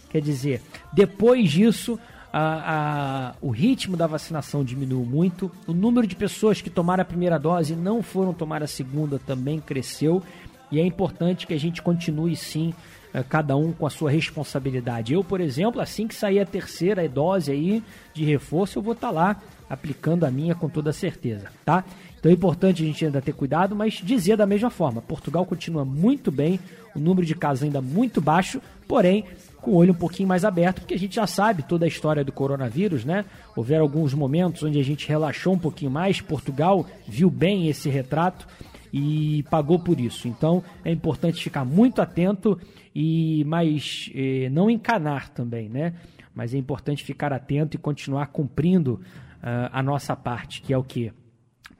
Quer dizer, depois disso, a, a, o ritmo da vacinação diminuiu muito, o número de pessoas que tomaram a primeira dose e não foram tomar a segunda também cresceu, e é importante que a gente continue sim, eh, cada um com a sua responsabilidade. Eu, por exemplo, assim que sair a terceira dose aí de reforço, eu vou estar tá lá aplicando a minha com toda certeza, tá? Então é importante a gente ainda ter cuidado, mas dizer da mesma forma, Portugal continua muito bem, o número de casos ainda muito baixo, porém com o olho um pouquinho mais aberto, porque a gente já sabe toda a história do coronavírus, né? Houveram alguns momentos onde a gente relaxou um pouquinho mais, Portugal viu bem esse retrato e pagou por isso. Então é importante ficar muito atento e mas eh, não encanar também, né? Mas é importante ficar atento e continuar cumprindo uh, a nossa parte, que é o que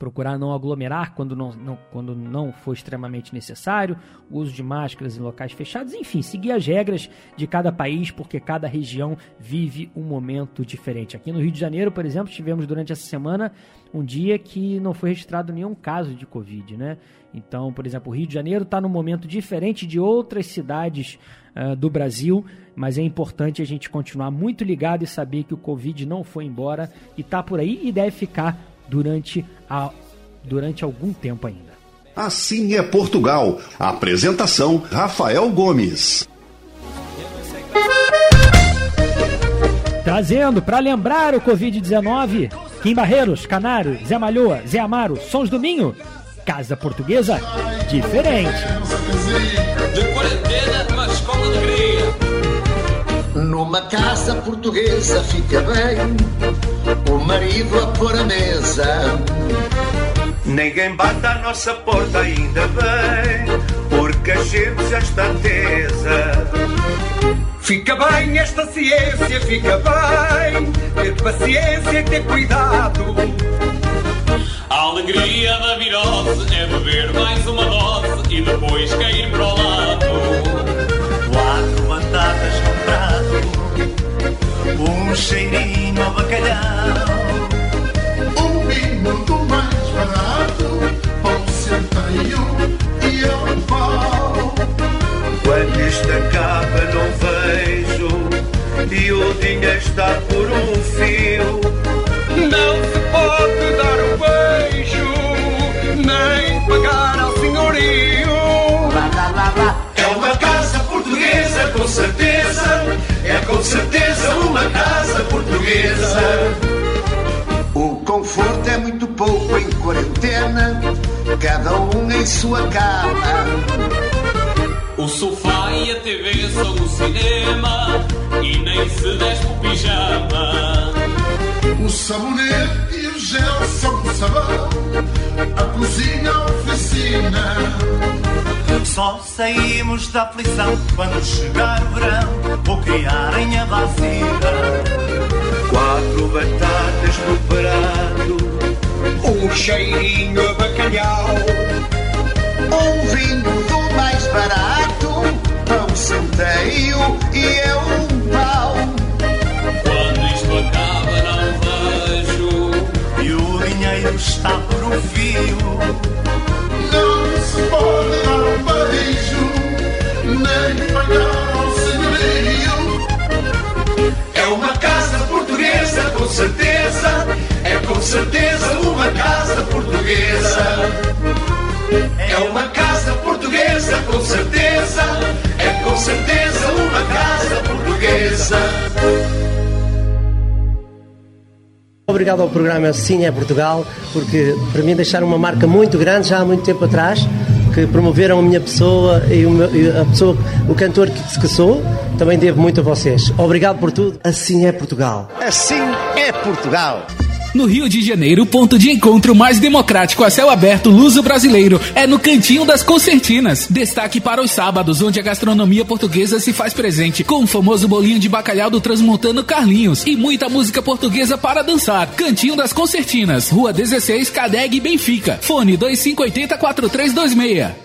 procurar não aglomerar quando não, não, quando não for extremamente necessário, o uso de máscaras em locais fechados, enfim, seguir as regras de cada país, porque cada região vive um momento diferente. Aqui no Rio de Janeiro, por exemplo, tivemos durante essa semana um dia que não foi registrado nenhum caso de Covid, né? Então, por exemplo, o Rio de Janeiro está num momento diferente de outras cidades uh, do Brasil, mas é importante a gente continuar muito ligado e saber que o Covid não foi embora e está por aí e deve ficar durante, a, durante algum tempo ainda. Assim é Portugal. Apresentação: Rafael Gomes. Trazendo para lembrar o Covid-19, Kim Barreiros, Canário, Zé Malhoa, Zé Amaro, Sons do Minho, Casa Portuguesa diferente. De quarentena, mas com alegria. Numa casa portuguesa fica bem o marido a pôr a mesa. Ninguém bate a nossa porta ainda bem, porque a gente já está tesa. Fica bem esta ciência, fica bem ter paciência e ter cuidado. A alegria da virose é beber mais uma dose e depois cair para o lado. Batatas com prato, sua cama. O sofá e a TV são o cinema e nem se despe o pijama. O sabonete e o gel são o sabão, a cozinha, a oficina. Só saímos da aflição quando chegar o verão ou criarem a vacina. Quatro batatas no prato, um cheirinho a bacalhau. Um vinho do mais barato, pão centeio e é um pau. Quando isto acaba não vejo E o dinheiro está por um fio. Não se pode dar um beijo, nem pagar ao senhorio. É uma casa portuguesa, com certeza. É com certeza uma casa portuguesa. É uma casa portuguesa, com certeza. É com certeza uma casa portuguesa. Obrigado ao programa Sim é Portugal, porque para mim deixaram uma marca muito grande já há muito tempo atrás, que promoveram a minha pessoa e, o meu- e a pessoa, o cantor que, que sou, também devo muito a vocês. Obrigado por tudo. Assim é Portugal. Assim é Portugal. No Rio de Janeiro, o ponto de encontro mais democrático a céu aberto luso-brasileiro é no Cantinho das Concertinas. Destaque para os sábados, onde a gastronomia portuguesa se faz presente, com o famoso bolinho de bacalhau do transmontano Carlinhos e muita música portuguesa para dançar. Cantinho das Concertinas, Rua 16, Cadeg, Benfica. Fone 2580-4326.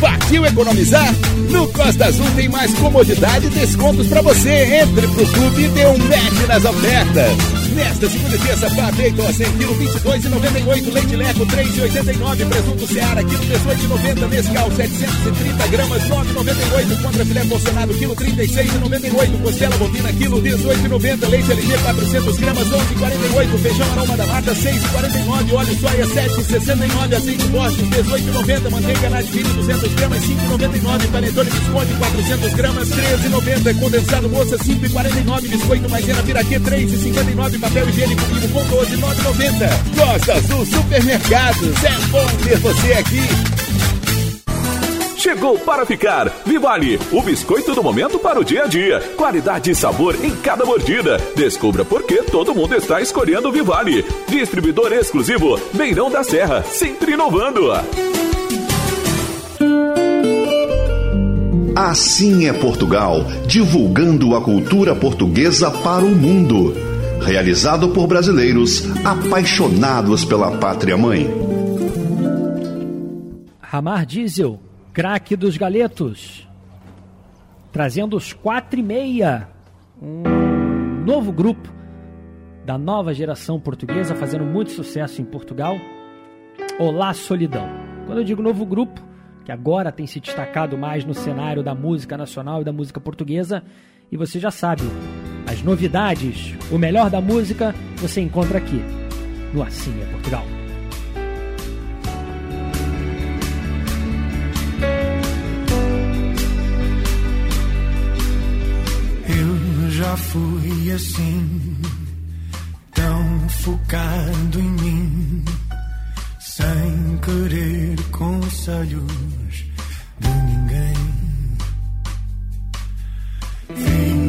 Partiu economizar? No Costa Azul tem mais comodidade e descontos pra você. Entre pro clube e dê um match nas ofertas. Nesta segunda e terça, Papeito a 100 kg, 22,98. Leite Leco, 3,89. Presunto Seara, quilo 18,90. Mescal, 730 gramas, 9,98. Contra filé porcionado, quilo 36,98. Costela bovina, quilo 18,90. Leite LG, 400 gramas, 11,48. Feijão aroma da mata, 6,49. Óleo soia, 7,69. Azeite Borges, 18,90. Manteiga Nadvini, 200 gramas, 5,99. Panetone Visconde, 400 gramas, 13,90. Condensado moça, 5,49. Biscoito maisena Piraquê, 3,59. Papel higiênico vivo com 12,9,90. Costa Azul Supermercados. É bom ter você aqui. Chegou para ficar. Vivale, o biscoito do momento para o dia a dia. Qualidade e sabor em cada mordida. Descubra por que todo mundo está escolhendo o Vivale. Distribuidor exclusivo, Beirão da Serra, sempre inovando. Assim é Portugal, divulgando a cultura portuguesa para o mundo. Realizado por brasileiros apaixonados pela pátria mãe. Ramar Diesel, craque dos galetos. Trazendo os 4 e meia. Um novo grupo da nova geração portuguesa, fazendo muito sucesso em Portugal. Olá Solidão. Quando eu digo novo grupo, que agora tem se destacado mais no cenário da música nacional e da música portuguesa, e você já sabe, as novidades, o melhor da música, você encontra aqui, no Assim é Portugal. Eu já fui assim, tão focado em mim, sem querer conselhos de ninguém. Fiz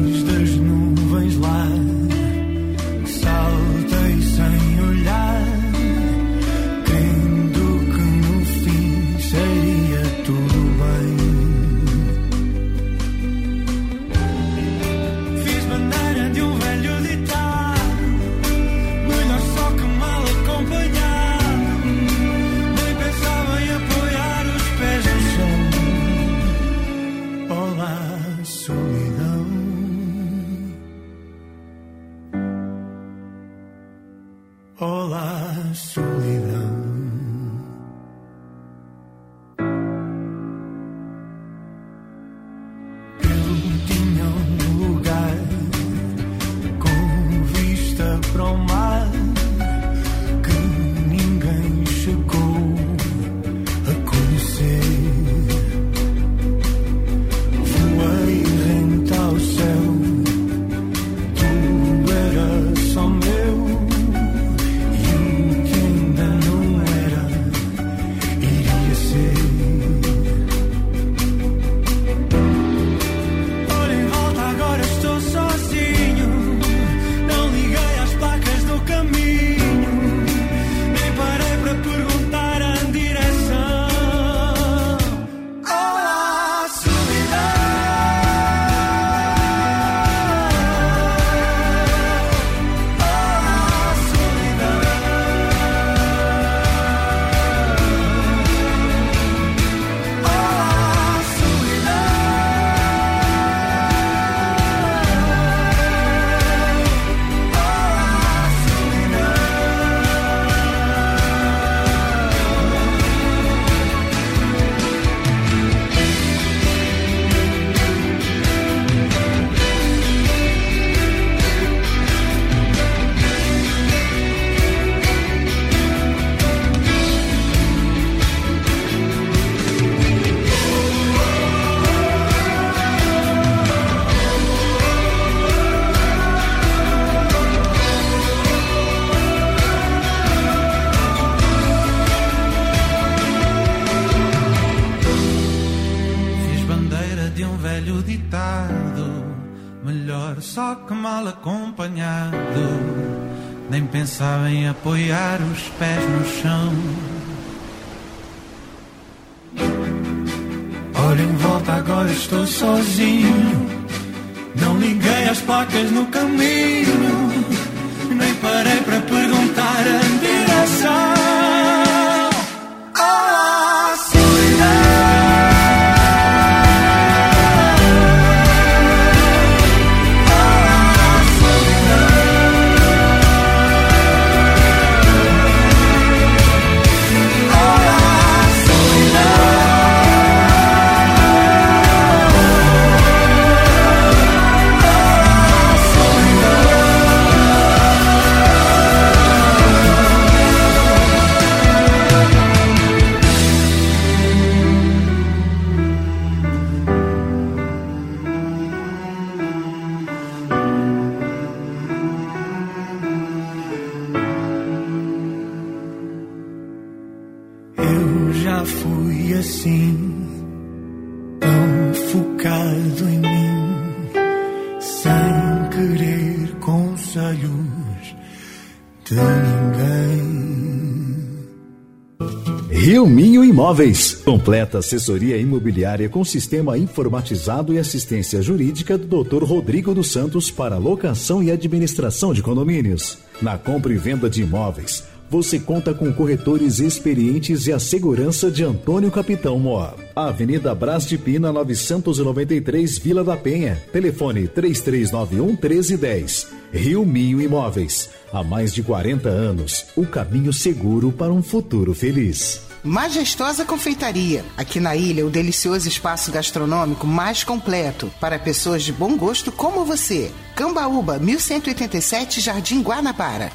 Imóveis. Completa assessoria imobiliária com sistema informatizado e assistência jurídica do Dr. Rodrigo dos Santos para locação e administração de condomínios. Na compra e venda de imóveis, você conta com corretores experientes e a segurança de Antônio Capitão Mó. Avenida Brás de Pina, 993, Vila da Penha. Telefone 3391 1310. Rio Minho Imóveis. Há mais de 40 anos, o caminho seguro para um futuro feliz. Majestosa Confeitaria. Aqui na ilha, o delicioso espaço gastronômico mais completo para pessoas de bom gosto como você. Cambaúba, 1187, Jardim Guanabara.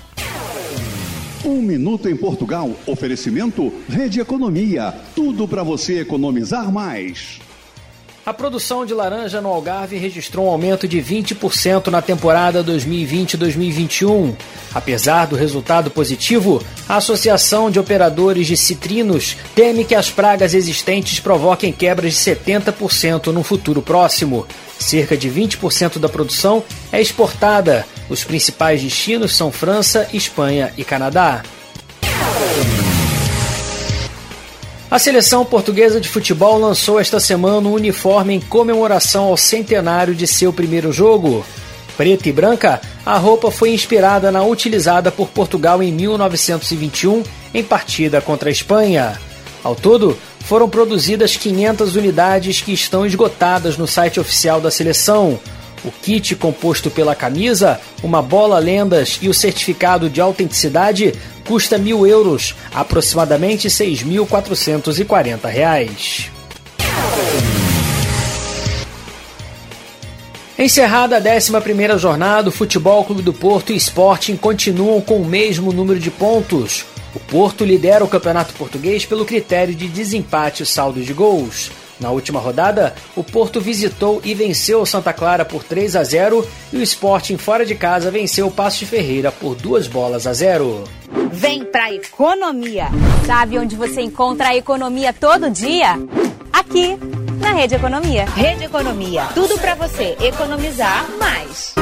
Um minuto em Portugal. Oferecimento Rede Economia. Tudo para você economizar mais. A produção de laranja no Algarve registrou um aumento de 20% na temporada 2020-2021. Apesar do resultado positivo, a Associação de Operadores de Citrinos teme que as pragas existentes provoquem quebras de 70% no futuro próximo. Cerca de 20% da produção é exportada. Os principais destinos são França, Espanha e Canadá. A seleção portuguesa de futebol lançou esta semana um uniforme em comemoração ao centenário de seu primeiro jogo. Preta e branca, a roupa foi inspirada na utilizada por Portugal em 1921 em partida contra a Espanha. Ao todo, foram produzidas 500 unidades que estão esgotadas no site oficial da seleção. O kit composto pela camisa, uma bola lendas e o certificado de autenticidade custa mil euros, aproximadamente 6.440 reais. Encerrada a 11ª jornada, o Futebol Clube do Porto e Sporting continuam com o mesmo número de pontos. O Porto lidera o Campeonato Português pelo critério de desempate e saldo de gols. Na última rodada, o Porto visitou e venceu o Santa Clara por 3 a 0 e o Sporting fora de casa venceu o Passo de Ferreira por duas bolas a zero. Vem pra economia. Sabe onde você encontra a economia todo dia? Aqui, na Rede Economia. Rede Economia. Tudo para você economizar mais.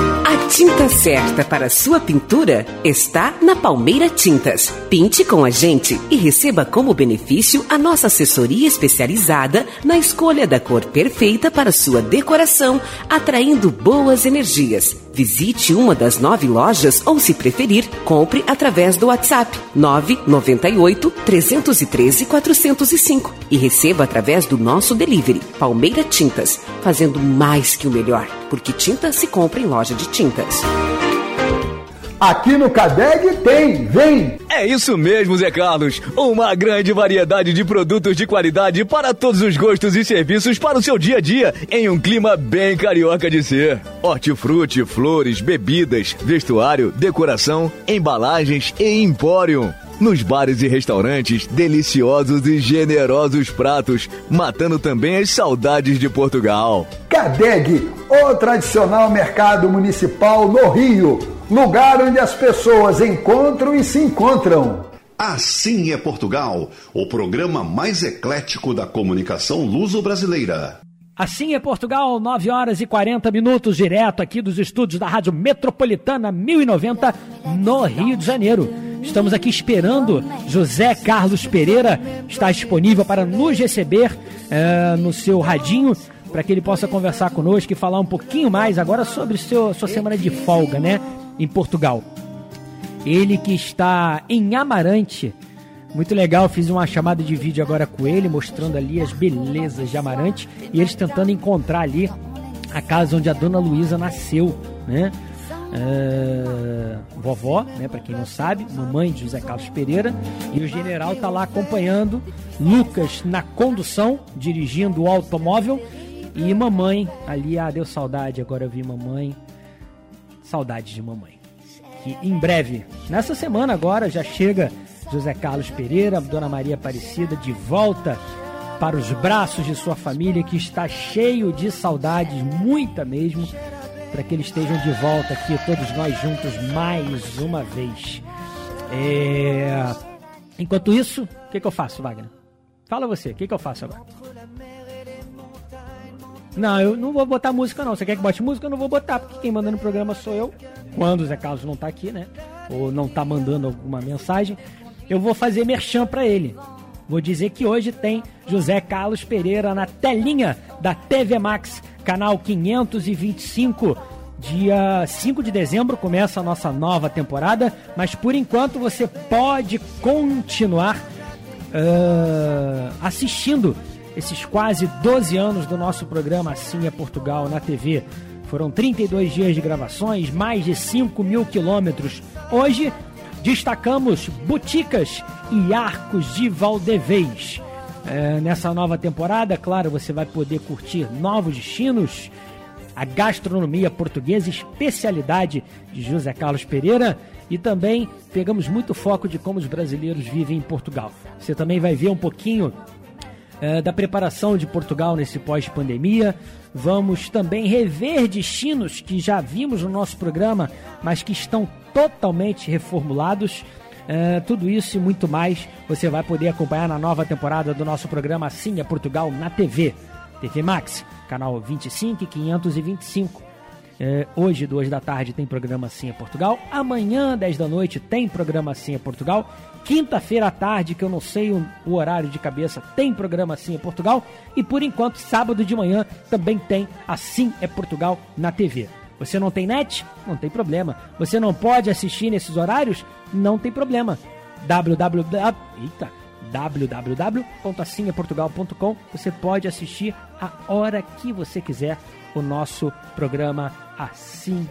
Tinta certa para sua pintura está na Palmeira Tintas. Pinte com a gente e receba como benefício a nossa assessoria especializada na escolha da cor perfeita para sua decoração, atraindo boas energias. Visite uma das nove lojas ou, se preferir, compre através do WhatsApp 998 313 405 e receba através do nosso delivery Palmeira Tintas, fazendo mais que o melhor, porque tinta se compra em loja de Aqui no Cadeg tem, vem! É isso mesmo, Zé Carlos. Uma grande variedade de produtos de qualidade para todos os gostos e serviços para o seu dia a dia, em um clima bem carioca de ser. Hortifruti, flores, bebidas, vestuário, decoração, embalagens e empório. Nos bares e restaurantes, deliciosos e generosos pratos, matando também as saudades de Portugal. Cadeg, o tradicional mercado municipal no Rio, lugar onde as pessoas encontram e se encontram. Assim é Portugal, o programa mais eclético da comunicação luso-brasileira. Assim é Portugal, 9 horas e 40 minutos, direto aqui dos estúdios da Rádio Metropolitana 1090, no Rio de Janeiro. Estamos aqui esperando José Carlos Pereira, está disponível para nos receber eh, no seu radinho, para que ele possa conversar conosco e falar um pouquinho mais agora sobre seu, sua semana de folga, né, em Portugal. Ele que está em Amarante, muito legal, fiz uma chamada de vídeo agora com ele, mostrando ali as belezas de Amarante e eles tentando encontrar ali a casa onde a dona Luísa nasceu, né? Uh, vovó, né, para quem não sabe, mamãe de José Carlos Pereira, e o general tá lá acompanhando Lucas na condução, dirigindo o automóvel, e mamãe ali, ah, deu saudade, agora eu vi mamãe, saudade de mamãe. Que em breve, nessa semana agora, já chega José Carlos Pereira, Dona Maria Aparecida, de volta para os braços de sua família, que está cheio de saudades, muita mesmo, para que eles estejam de volta aqui, todos nós juntos, mais uma vez. É... Enquanto isso, o que, que eu faço, Wagner? Fala você, o que, que eu faço agora? Não, eu não vou botar música não. Você quer que bote música? Eu não vou botar, porque quem manda no programa sou eu. Quando o Zé Carlos não tá aqui, né? Ou não tá mandando alguma mensagem eu vou fazer merchan para ele. Vou dizer que hoje tem José Carlos Pereira na telinha da TV Max, canal 525. Dia 5 de dezembro começa a nossa nova temporada, mas por enquanto você pode continuar uh, assistindo esses quase 12 anos do nosso programa Assim é Portugal na TV. Foram 32 dias de gravações, mais de 5 mil quilômetros. Hoje destacamos Boticas e Arcos de Valdevez. É, nessa nova temporada, claro, você vai poder curtir novos destinos, a gastronomia portuguesa, especialidade de José Carlos Pereira, e também pegamos muito foco de como os brasileiros vivem em Portugal. Você também vai ver um pouquinho é, da preparação de Portugal nesse pós-pandemia. Vamos também rever destinos que já vimos no nosso programa, mas que estão totalmente reformulados. Uh, tudo isso e muito mais você vai poder acompanhar na nova temporada do nosso programa Assim é Portugal na TV. TV Max, canal 25 e 525. Uh, hoje, duas da tarde, tem programa Assim é Portugal. Amanhã, 10 da noite, tem programa Assim é Portugal. Quinta-feira à tarde, que eu não sei o, o, horário de cabeça, tem programa Assim é Portugal. E por enquanto, sábado de manhã, também tem Assim é Portugal na TV. Você não tem net? Não tem problema. Você não pode assistir nesses horários? Não tem problema. www. Eita! www.assimeportugal.com Você pode assistir a hora que você quiser o nosso programa Assim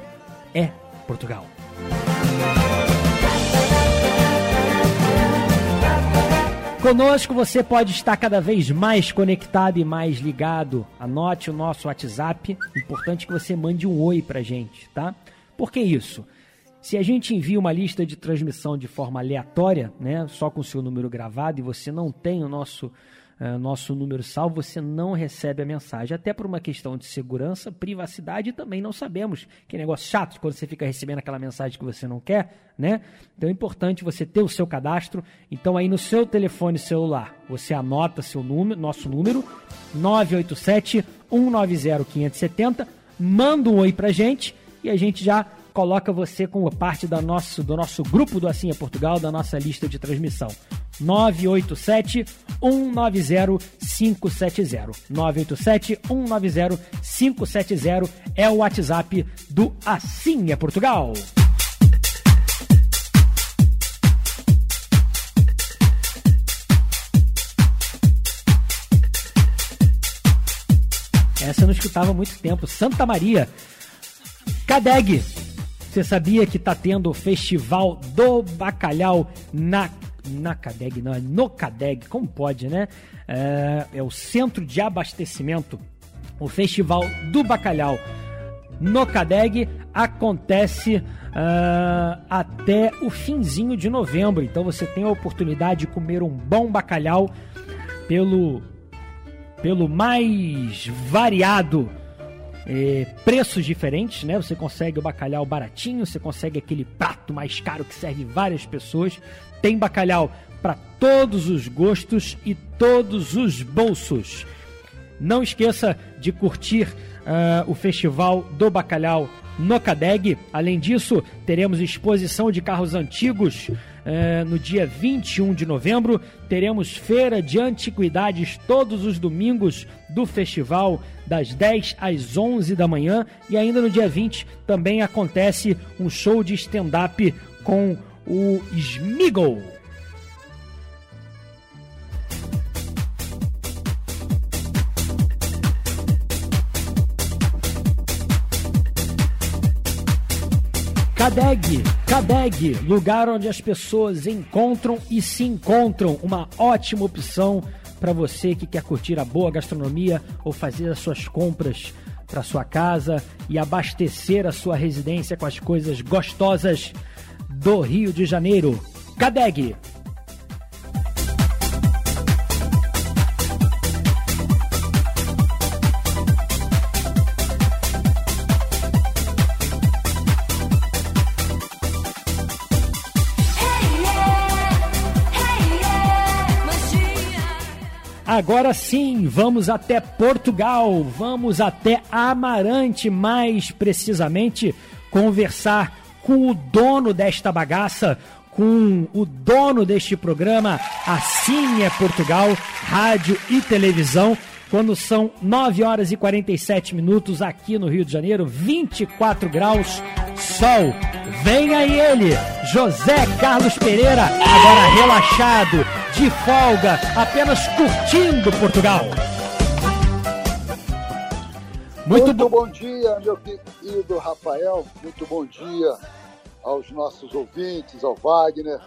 é Portugal. Conosco você pode estar cada vez mais conectado e mais ligado. Anote o nosso WhatsApp. Importante que você mande um oi pra gente, tá? Por que isso? Se a gente envia uma lista de transmissão de forma aleatória, né, só com o seu número gravado e você não tem o nosso uh, nosso número salvo, você não recebe a mensagem. Até por uma questão de segurança, privacidade também não sabemos. Que negócio chato quando você fica recebendo aquela mensagem que você não quer, né? Então é importante você ter o seu cadastro. Então aí no seu telefone celular, você anota seu número, nosso número, 987 190 570, manda um oi pra gente e a gente já coloca você como parte da nosso, do nosso grupo do Assim é Portugal, da nossa lista de transmissão. 987 190 570. 987 190 570 é o WhatsApp do Assim é Portugal. Essa eu não escutava há muito tempo. Santa Maria. Cadeg. Você sabia que está tendo o Festival do Bacalhau na na CADEG, não, é no CADEG, como pode, né? É, é o Centro de Abastecimento, o Festival do Bacalhau no CADEG acontece uh, até o finzinho de novembro. Então você tem a oportunidade de comer um bom bacalhau pelo, pelo mais variado é, preços diferentes, né? Você consegue o bacalhau baratinho, você consegue aquele prato mais caro que serve várias pessoas. Tem bacalhau para todos os gostos e todos os bolsos. Não esqueça de curtir uh, o Festival do Bacalhau no CADEG. Além disso, teremos exposição de carros antigos uh, no dia 21 de novembro. Teremos feira de antiguidades todos os domingos do festival, das 10 às 11 da manhã. E ainda no dia 20 também acontece um show de stand-up com o Smiggle. Cadeg, Cadeg, lugar onde as pessoas encontram e se encontram. Uma ótima opção para você que quer curtir a boa gastronomia ou fazer as suas compras para sua casa e abastecer a sua residência com as coisas gostosas do Rio de Janeiro. Cadeg, Agora sim, vamos até Portugal, vamos até Amarante, mais precisamente, conversar com o dono desta bagaça, com o dono deste programa, Assim é Portugal, rádio e televisão, quando são 9 horas e 47 minutos aqui no Rio de Janeiro, 24 graus, sol. Vem aí ele, José Carlos Pereira, agora relaxado, de folga, apenas curtindo Portugal. Muito, muito bom dia, meu querido Rafael. Muito bom dia aos nossos ouvintes, ao Wagner.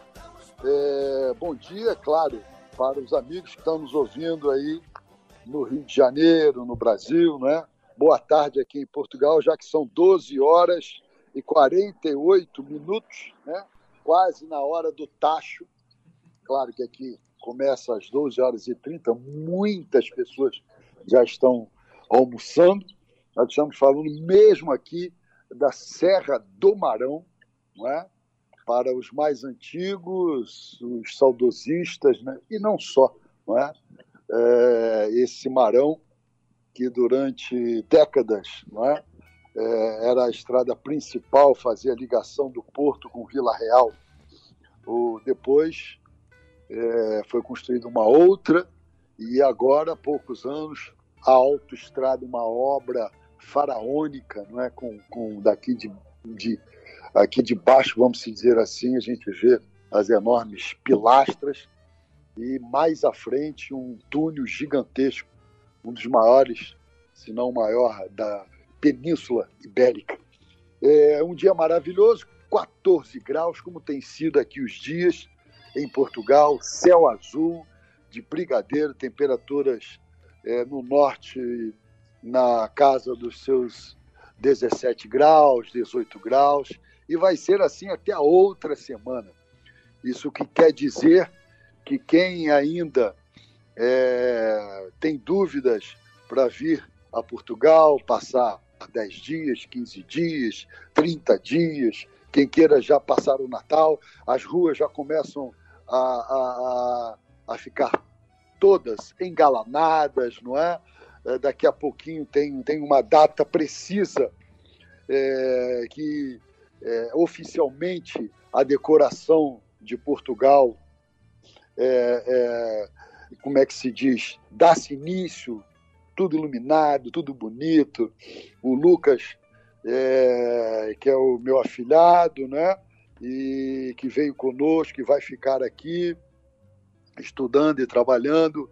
É, bom dia, claro, para os amigos que estão nos ouvindo aí no Rio de Janeiro, no Brasil, né? Boa tarde aqui em Portugal, já que são 12 horas e 48 minutos, né? Quase na hora do tacho Claro que aqui começa às 12 horas e 30, muitas pessoas já estão almoçando. Nós estamos falando mesmo aqui da Serra do Marão, não é? para os mais antigos, os saudosistas, né? e não só. Não é? É esse Marão, que durante décadas não é? é? era a estrada principal, fazia a ligação do porto com Vila Real. O, depois é, foi construída uma outra, e agora, há poucos anos, a autoestrada, uma obra faraônica, não é? com, com daqui de, de, aqui de baixo, vamos dizer assim, a gente vê as enormes pilastras e mais à frente um túnel gigantesco, um dos maiores, se não o maior, da Península Ibérica. É um dia maravilhoso, 14 graus, como tem sido aqui os dias, em Portugal, céu azul, de brigadeiro, temperaturas é, no norte na casa dos seus 17 graus, 18 graus, e vai ser assim até a outra semana. Isso que quer dizer que quem ainda é, tem dúvidas para vir a Portugal, passar 10 dias, 15 dias, 30 dias, quem queira já passar o Natal, as ruas já começam a, a, a ficar todas engalanadas, não é? é? Daqui a pouquinho tem, tem uma data precisa é, que é, oficialmente a decoração de Portugal, é, é como é que se diz, dá-se início, tudo iluminado, tudo bonito. O Lucas, é, que é o meu afilhado, né? e que veio conosco, que vai ficar aqui estudando e trabalhando,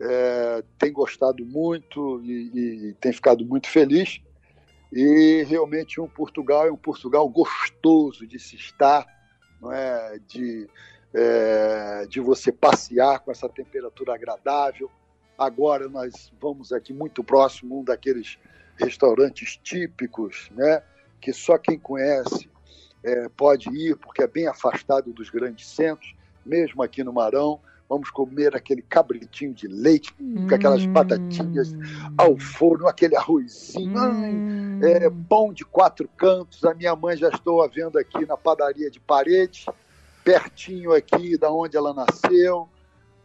é, tem gostado muito e, e, tem ficado muito feliz. E realmente um Portugal é um Portugal gostoso de se estar, não é? de, é, de você passear com essa temperatura agradável. Agora nós vamos aqui muito próximo um daqueles restaurantes típicos, né? que só quem conhece é, pode ir, porque é bem afastado dos grandes centros, mesmo aqui no Marão. Vamos comer aquele cabritinho de leite hum. com aquelas hum. batatinhas ao forno, aquele arrozinho, hum. é, pão de quatro cantos. A minha mãe já estou a vendo aqui na padaria de parede, pertinho aqui da onde ela nasceu.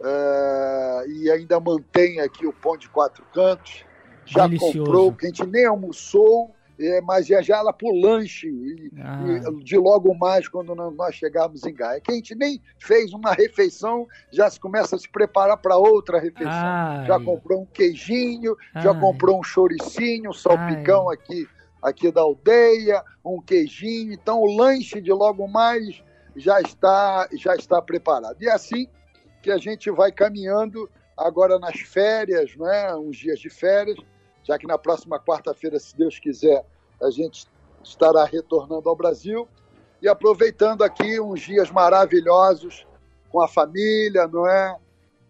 é, e ainda mantém aqui o pão de quatro cantos. Já Delicioso. comprou, que a gente nem almoçou, é, mas já já ela pro lanche e, Ah. e de logo mais quando nós chegarmos em Gaia. Que a gente nem fez uma refeição, já se começa a se preparar para outra refeição. Ai. Já comprou um queijinho, já Ai. comprou um choricinho, um salpicão aqui, aqui da aldeia, um queijinho. Então o lanche de logo mais já está, já está preparado. E é assim que a gente vai caminhando agora nas férias, né? uns dias de férias, já que na próxima quarta-feira, se Deus quiser, a gente estará retornando ao Brasil e aproveitando aqui uns dias maravilhosos com a família, não é?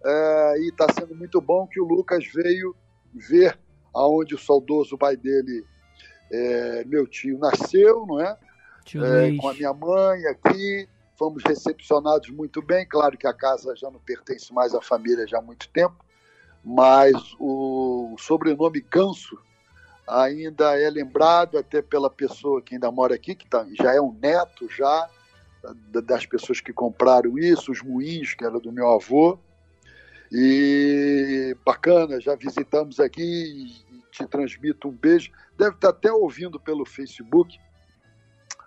É, e está sendo muito bom que o Lucas veio ver aonde o saudoso pai dele, é, meu tio, nasceu, não é? É, com a minha mãe aqui, fomos recepcionados muito bem. Claro que a casa já não pertence mais à família já há muito tempo, mas o sobrenome Ganso ainda é lembrado até pela pessoa que ainda mora aqui, que tá- já é um neto já da- das pessoas que compraram isso, os moinhos, que era do meu avô. E bacana, já visitamos aqui te transmito um beijo. Deve estar até ouvindo pelo Facebook.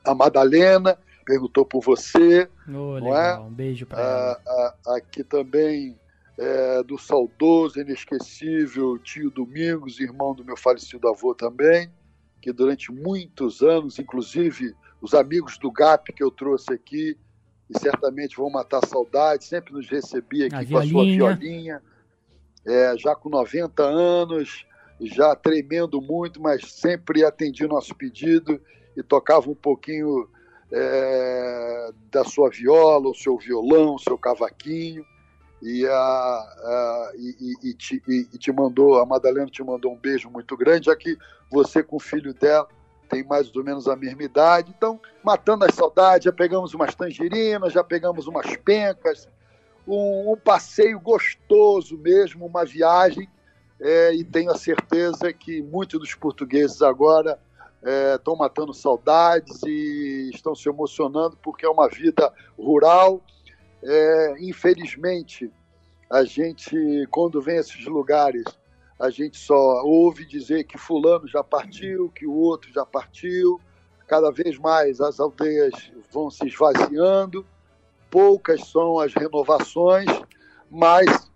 A Madalena perguntou por você. Ô, não é? um beijo pra ela. Ah, ah, aqui também é, do saudoso, inesquecível tio Domingos, irmão do meu falecido avô também, que durante muitos anos, inclusive os amigos do GAP que eu trouxe aqui, e certamente vão matar saudade, sempre nos recebia aqui com a sua violinha. é, já com 90 anos, já tremendo muito, mas sempre atendia o nosso pedido e tocava um pouquinho é, da sua viola, o seu violão, o seu cavaquinho. E, a, a- e- e- te, e te mandou, a Madalena te mandou um beijo muito grande, já que você com o filho dela tem mais ou menos a mesma idade. Então, matando as saudades, já pegamos umas tangerinas, já pegamos umas pencas, um, um passeio gostoso mesmo, uma viagem. é, e tenho a certeza que muitos dos portugueses agora estão matando saudades e estão se emocionando porque é uma vida rural. É, infelizmente, a gente, quando vem a esses lugares, a gente só ouve dizer que fulano já partiu, que o outro já partiu. Cada vez mais as aldeias vão se esvaziando, poucas são as renovações, mas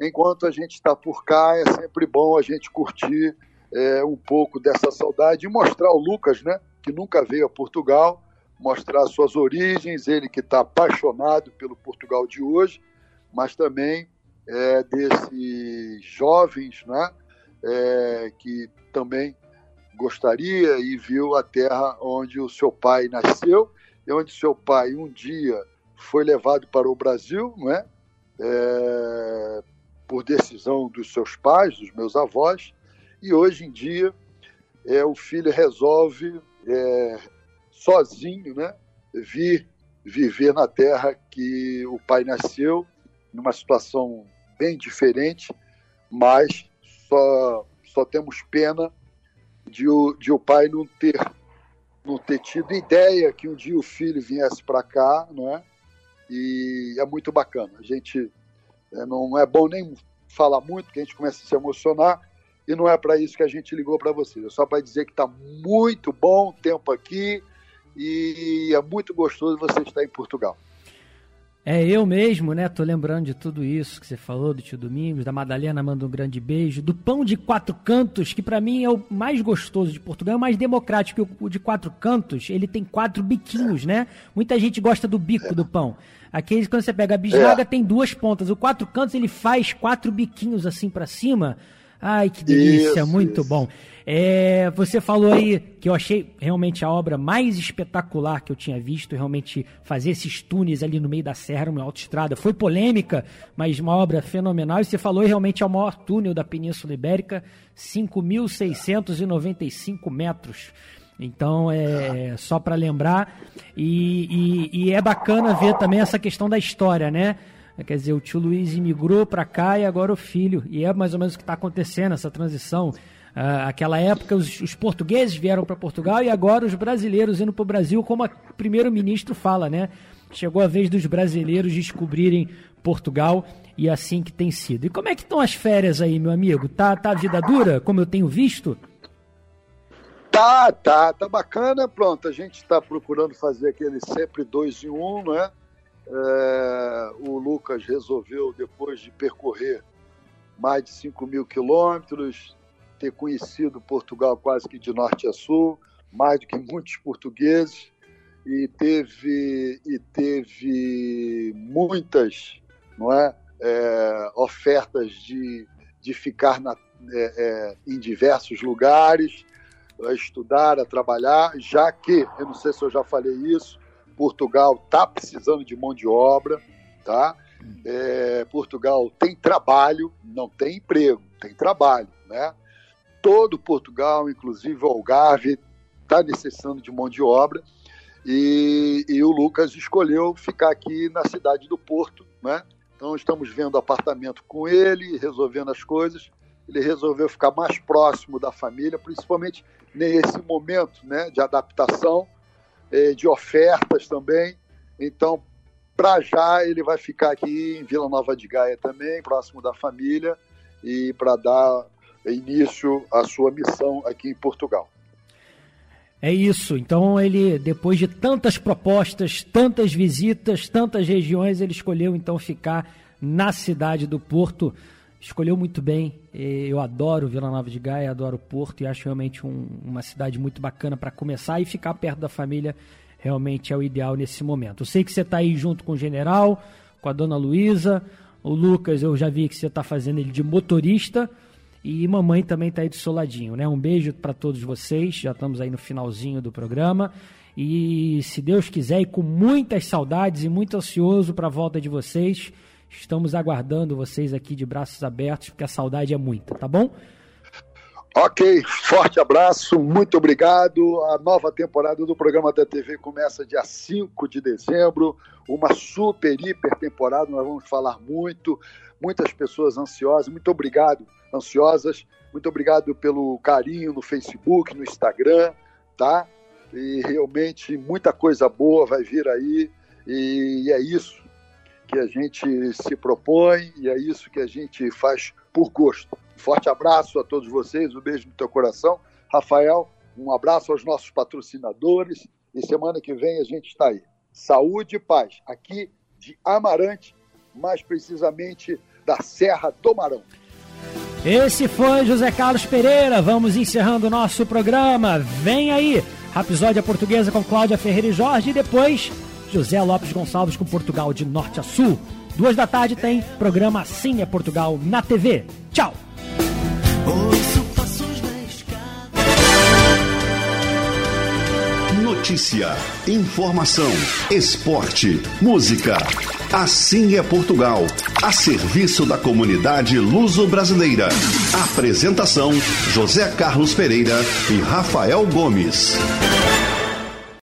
enquanto a gente está por cá, é sempre bom a gente curtir é, um pouco dessa saudade e mostrar ao Lucas, né, que nunca veio a Portugal, mostrar suas origens, ele que está apaixonado pelo Portugal de hoje, mas também é, desses jovens, né, é, que também gostaria e viu a terra onde o seu pai nasceu e onde seu pai um dia foi levado para o Brasil, não é? É, por decisão dos seus pais, dos meus avós, e hoje em dia é, o filho resolve é, sozinho, né, vir viver na terra que o pai nasceu, numa situação bem diferente, mas só, só temos pena de o, de o pai não ter, não ter tido ideia que um dia o filho viesse para cá, não é? E é muito bacana. A gente é, não é bom nem falar muito, porque a gente começa a se emocionar, e não é para isso que a gente ligou para vocês. É só para dizer que está muito bom o tempo aqui e é muito gostoso você estar em Portugal. É eu mesmo, né? Tô lembrando de tudo isso que você falou, do tio Domingos, da Madalena manda um grande beijo, do pão de quatro cantos, que pra mim é o mais gostoso de Portugal, é o mais democrático, o de quatro cantos, ele tem quatro biquinhos, né? Muita gente gosta do bico do pão. Aquele, quando você pega a bisnaga, É. tem duas pontas. O quatro cantos, ele faz quatro biquinhos assim pra cima. Ai, que delícia, Isso, muito bom. É, você falou aí que eu achei realmente a obra mais espetacular que eu tinha visto, realmente fazer esses túneis ali no meio da serra, uma autoestrada. Foi polêmica, mas uma obra fenomenal. E você falou realmente é o maior túnel da Península Ibérica, 5.695 metros. Então, é só para lembrar. E, e- e é bacana ver também essa questão da história, né? Quer dizer, o tio Luiz imigrou para cá e agora o filho. E é mais ou menos o que está acontecendo, essa transição. Ah, aquela época, os, os portugueses vieram para Portugal e agora os brasileiros indo para o Brasil, como o primeiro-ministro fala, né? chegou a vez dos brasileiros descobrirem Portugal e é assim que tem sido. E como é que estão as férias aí, meu amigo? Tá, tá vida dura, como eu tenho visto? Tá, tá, tá bacana. Pronto, a gente está procurando fazer aquele sempre dois em um, né? É, o Lucas resolveu, depois de percorrer mais de 5 mil quilômetros, ter conhecido Portugal quase que de norte a sul, mais do que muitos portugueses, e teve, e teve muitas não é, é ofertas de, de ficar na, é, é, em diversos lugares, a estudar, a trabalhar, já que, eu não sei se eu já falei isso, Portugal está precisando de mão de obra, tá? É, Portugal tem trabalho, não tem emprego, tem trabalho, né? Todo Portugal, inclusive o Algarve, está necessitando de mão de obra e, e, o Lucas escolheu ficar aqui na cidade do Porto, né? Então estamos vendo apartamento com ele, resolvendo as coisas. Ele resolveu ficar mais próximo da família, principalmente nesse momento, né, de adaptação, de ofertas também. Então, para já ele vai ficar aqui em Vila Nova de Gaia também, próximo da família, e para dar início à sua missão aqui em Portugal. É isso. Então ele, depois de tantas propostas, tantas visitas, tantas regiões, ele escolheu então ficar na cidade do Porto. Escolheu muito bem. Eu adoro Vila Nova de Gaia, adoro Porto e acho realmente um, uma cidade muito bacana para começar e ficar perto da família realmente é o ideal nesse momento. Eu sei que você está aí junto com o general, com a dona Luísa, o Lucas, eu já vi que você está fazendo ele de motorista e mamãe também está aí do seu ladinho, né? Um beijo para todos vocês, já estamos aí no finalzinho do programa. E se Deus quiser, e com muitas saudades e muito ansioso para a volta de vocês, estamos aguardando vocês aqui de braços abertos, porque a saudade é muita, tá bom? Ok, forte abraço, muito obrigado. A nova temporada do programa da TV começa dia 5 de dezembro, uma super, hiper temporada, nós vamos falar muito, muitas pessoas ansiosas, muito obrigado, ansiosas, muito obrigado pelo carinho no Facebook, no Instagram, tá? E realmente muita coisa boa vai vir aí, e é isso que a gente se propõe, e é isso que a gente faz por gosto. Forte abraço a todos vocês, um beijo no teu coração. Rafael, um abraço aos nossos patrocinadores e semana que vem a gente está aí. Saúde e paz, aqui de Amarante, mais precisamente da Serra do Marão. Esse foi José Carlos Pereira. Vamos encerrando o nosso programa. Vem aí, Rapisódia Portuguesa com Cláudia Ferreira e Jorge. E depois, José Lopes Gonçalves com Portugal de norte a sul. Duas da tarde tem programa Assim é Portugal na TV. Tchau! Notícia, informação, esporte, música. Assim é Portugal, a serviço da comunidade luso-brasileira. Apresentação: José Carlos Pereira e Rafael Gomes.